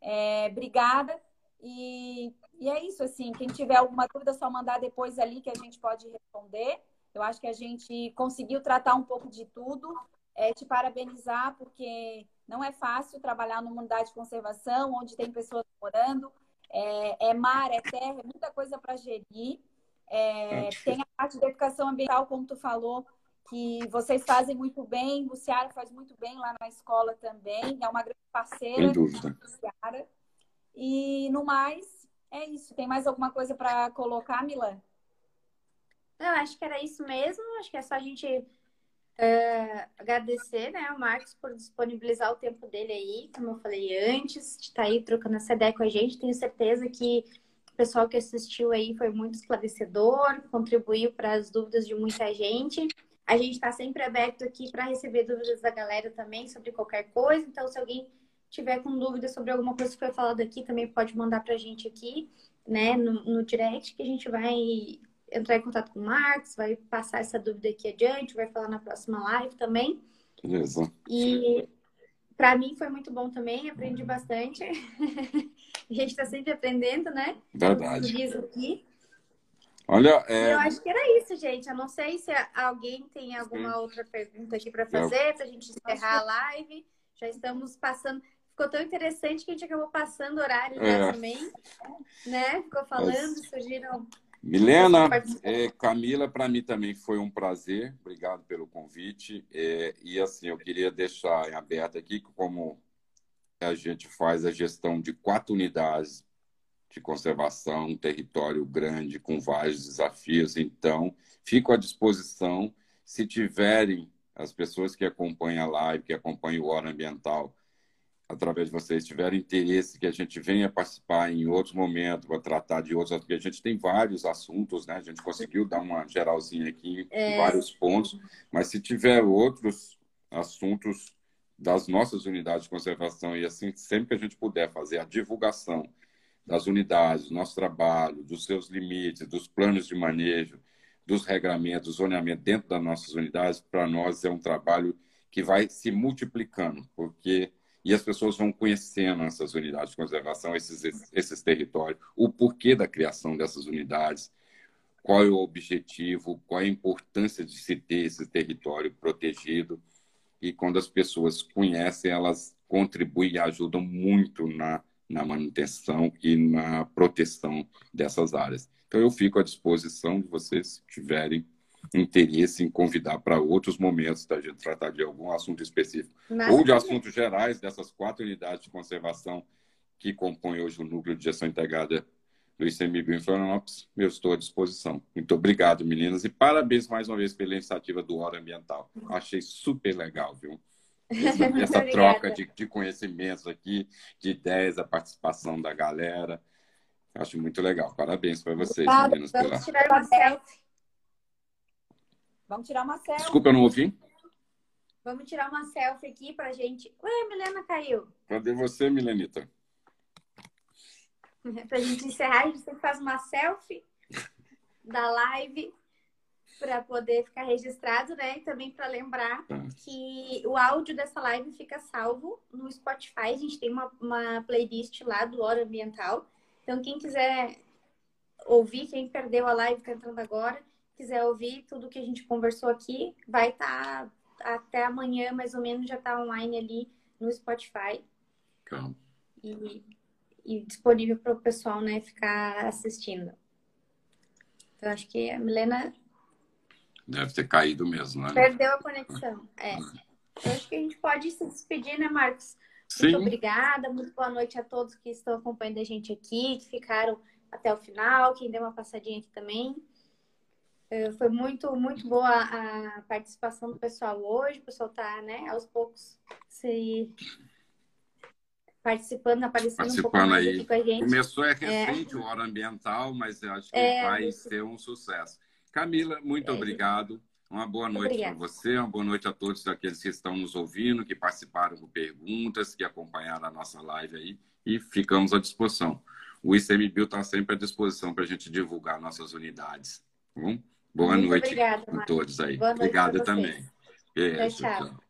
S3: É, obrigada. E, e é isso, assim, quem tiver alguma dúvida, é só mandar depois ali que a gente pode responder. Eu acho que a gente conseguiu tratar um pouco de tudo é, te parabenizar, porque não é fácil trabalhar numa unidade de conservação, onde tem pessoas morando. É, é mar, é terra, é muita coisa para gerir. É, tem a parte da educação ambiental, como tu falou, que vocês fazem muito bem, o Ciara faz muito bem lá na escola também, é uma grande parceira
S2: do
S3: Ciara. E no mais, é isso. Tem mais alguma coisa para colocar, Milan?
S1: Não, acho que era isso mesmo. Acho que é só a gente Uh, agradecer né, ao Marcos por disponibilizar o tempo dele aí, como eu falei antes, de estar tá aí trocando essa ideia com a gente. Tenho certeza que o pessoal que assistiu aí foi muito esclarecedor, contribuiu para as dúvidas de muita gente. A gente está sempre aberto aqui para receber dúvidas da galera também sobre qualquer coisa. Então, se alguém tiver com dúvida sobre alguma coisa que foi falado aqui, também pode mandar para a gente aqui, né, no, no direct, que a gente vai entrar em contato com o Marcos, vai passar essa dúvida aqui adiante, vai falar na próxima live também.
S2: Beleza.
S1: E para mim foi muito bom também, aprendi bastante. a gente está sempre aprendendo, né?
S2: Verdade.
S1: Diz aqui.
S2: Olha, é...
S1: eu acho que era isso, gente. Eu não sei se alguém tem alguma Sim. outra pergunta aqui para fazer, para a gente encerrar a live. Já estamos passando. Ficou tão interessante que a gente acabou passando horário é. também, né? Ficou falando, surgiram.
S2: Milena, é, Camila, para mim também foi um prazer. Obrigado pelo convite. É, e assim, eu queria deixar em aberto aqui como a gente faz a gestão de quatro unidades de conservação, um território grande com vários desafios. Então, fico à disposição. Se tiverem as pessoas que acompanham a live, que acompanham o Hora Ambiental, através de vocês, tiverem interesse que a gente venha participar em outros momentos para tratar de outros, porque a gente tem vários assuntos, né? A gente conseguiu dar uma geralzinha aqui é... em vários pontos, mas se tiver outros assuntos das nossas unidades de conservação e assim, sempre que a gente puder fazer a divulgação das unidades, do nosso trabalho, dos seus limites, dos planos de manejo, dos regramentos, do zoneamento dentro das nossas unidades, para nós é um trabalho que vai se multiplicando, porque e as pessoas vão conhecendo essas unidades de conservação, esses, esses territórios, o porquê da criação dessas unidades, qual é o objetivo, qual é a importância de se ter esse território protegido. E quando as pessoas conhecem, elas contribuem e ajudam muito na na manutenção e na proteção dessas áreas. Então, eu fico à disposição de vocês, se tiverem interesse em convidar para outros momentos da gente tratar de algum assunto específico ou de assuntos gerais dessas quatro unidades de conservação que compõem hoje o núcleo de gestão integrada do ICMBio em Florianópolis, eu estou à disposição. Muito obrigado, meninas, e parabéns mais uma vez pela iniciativa do Hora Ambiental. Achei super legal, viu? essa, essa troca de, de, conhecimentos aqui, de ideias, a participação da galera. Acho muito legal. Parabéns para vocês,
S1: tá, meninas. Vamos pela... tirar uma selfie.
S3: Vamos tirar uma selfie.
S2: Desculpa, eu não ouvi.
S1: Vamos tirar uma selfie aqui pra gente. Ué, a Milena caiu.
S2: Cadê você, Milenita?
S1: pra gente encerrar, a gente sempre faz uma selfie da live para poder ficar registrado, né? E também para lembrar tá. que o áudio dessa live fica salvo no Spotify. A gente tem uma, uma playlist lá do Hora Ambiental. Então, quem quiser ouvir, quem perdeu a live tá entrando agora, quiser ouvir tudo que a gente conversou aqui, vai estar tá, até amanhã, mais ou menos, já está online ali no Spotify.
S2: Calma.
S1: E, e disponível para o pessoal, né, ficar assistindo. Então, acho que a Milena
S2: Deve ter caído mesmo, né?
S1: Perdeu a conexão, é. Então, acho que a gente pode se despedir, né, Marcos? Sim. Muito obrigada, muito boa noite a todos que estão acompanhando a gente aqui, que ficaram até o final, quem deu uma passadinha aqui também. É, foi muito, muito boa a participação do pessoal hoje. O pessoal está, né, aos poucos se participando, aparecendo participando um aí. com a gente.
S2: Começou é recente é. o Hora Ambiental, mas acho que é, vai isso. ser um sucesso. Camila, muito é. obrigado. Uma boa noite para você, uma boa noite a todos aqueles que estão nos ouvindo, que participaram com perguntas, que acompanharam a nossa live aí e ficamos à disposição. O ICMBio está sempre à disposição para a gente divulgar nossas unidades. Tá bom? Boa Muito noite obrigada, a todos aí. Boa noite Obrigado também.
S1: Beijo, tchau. tchau.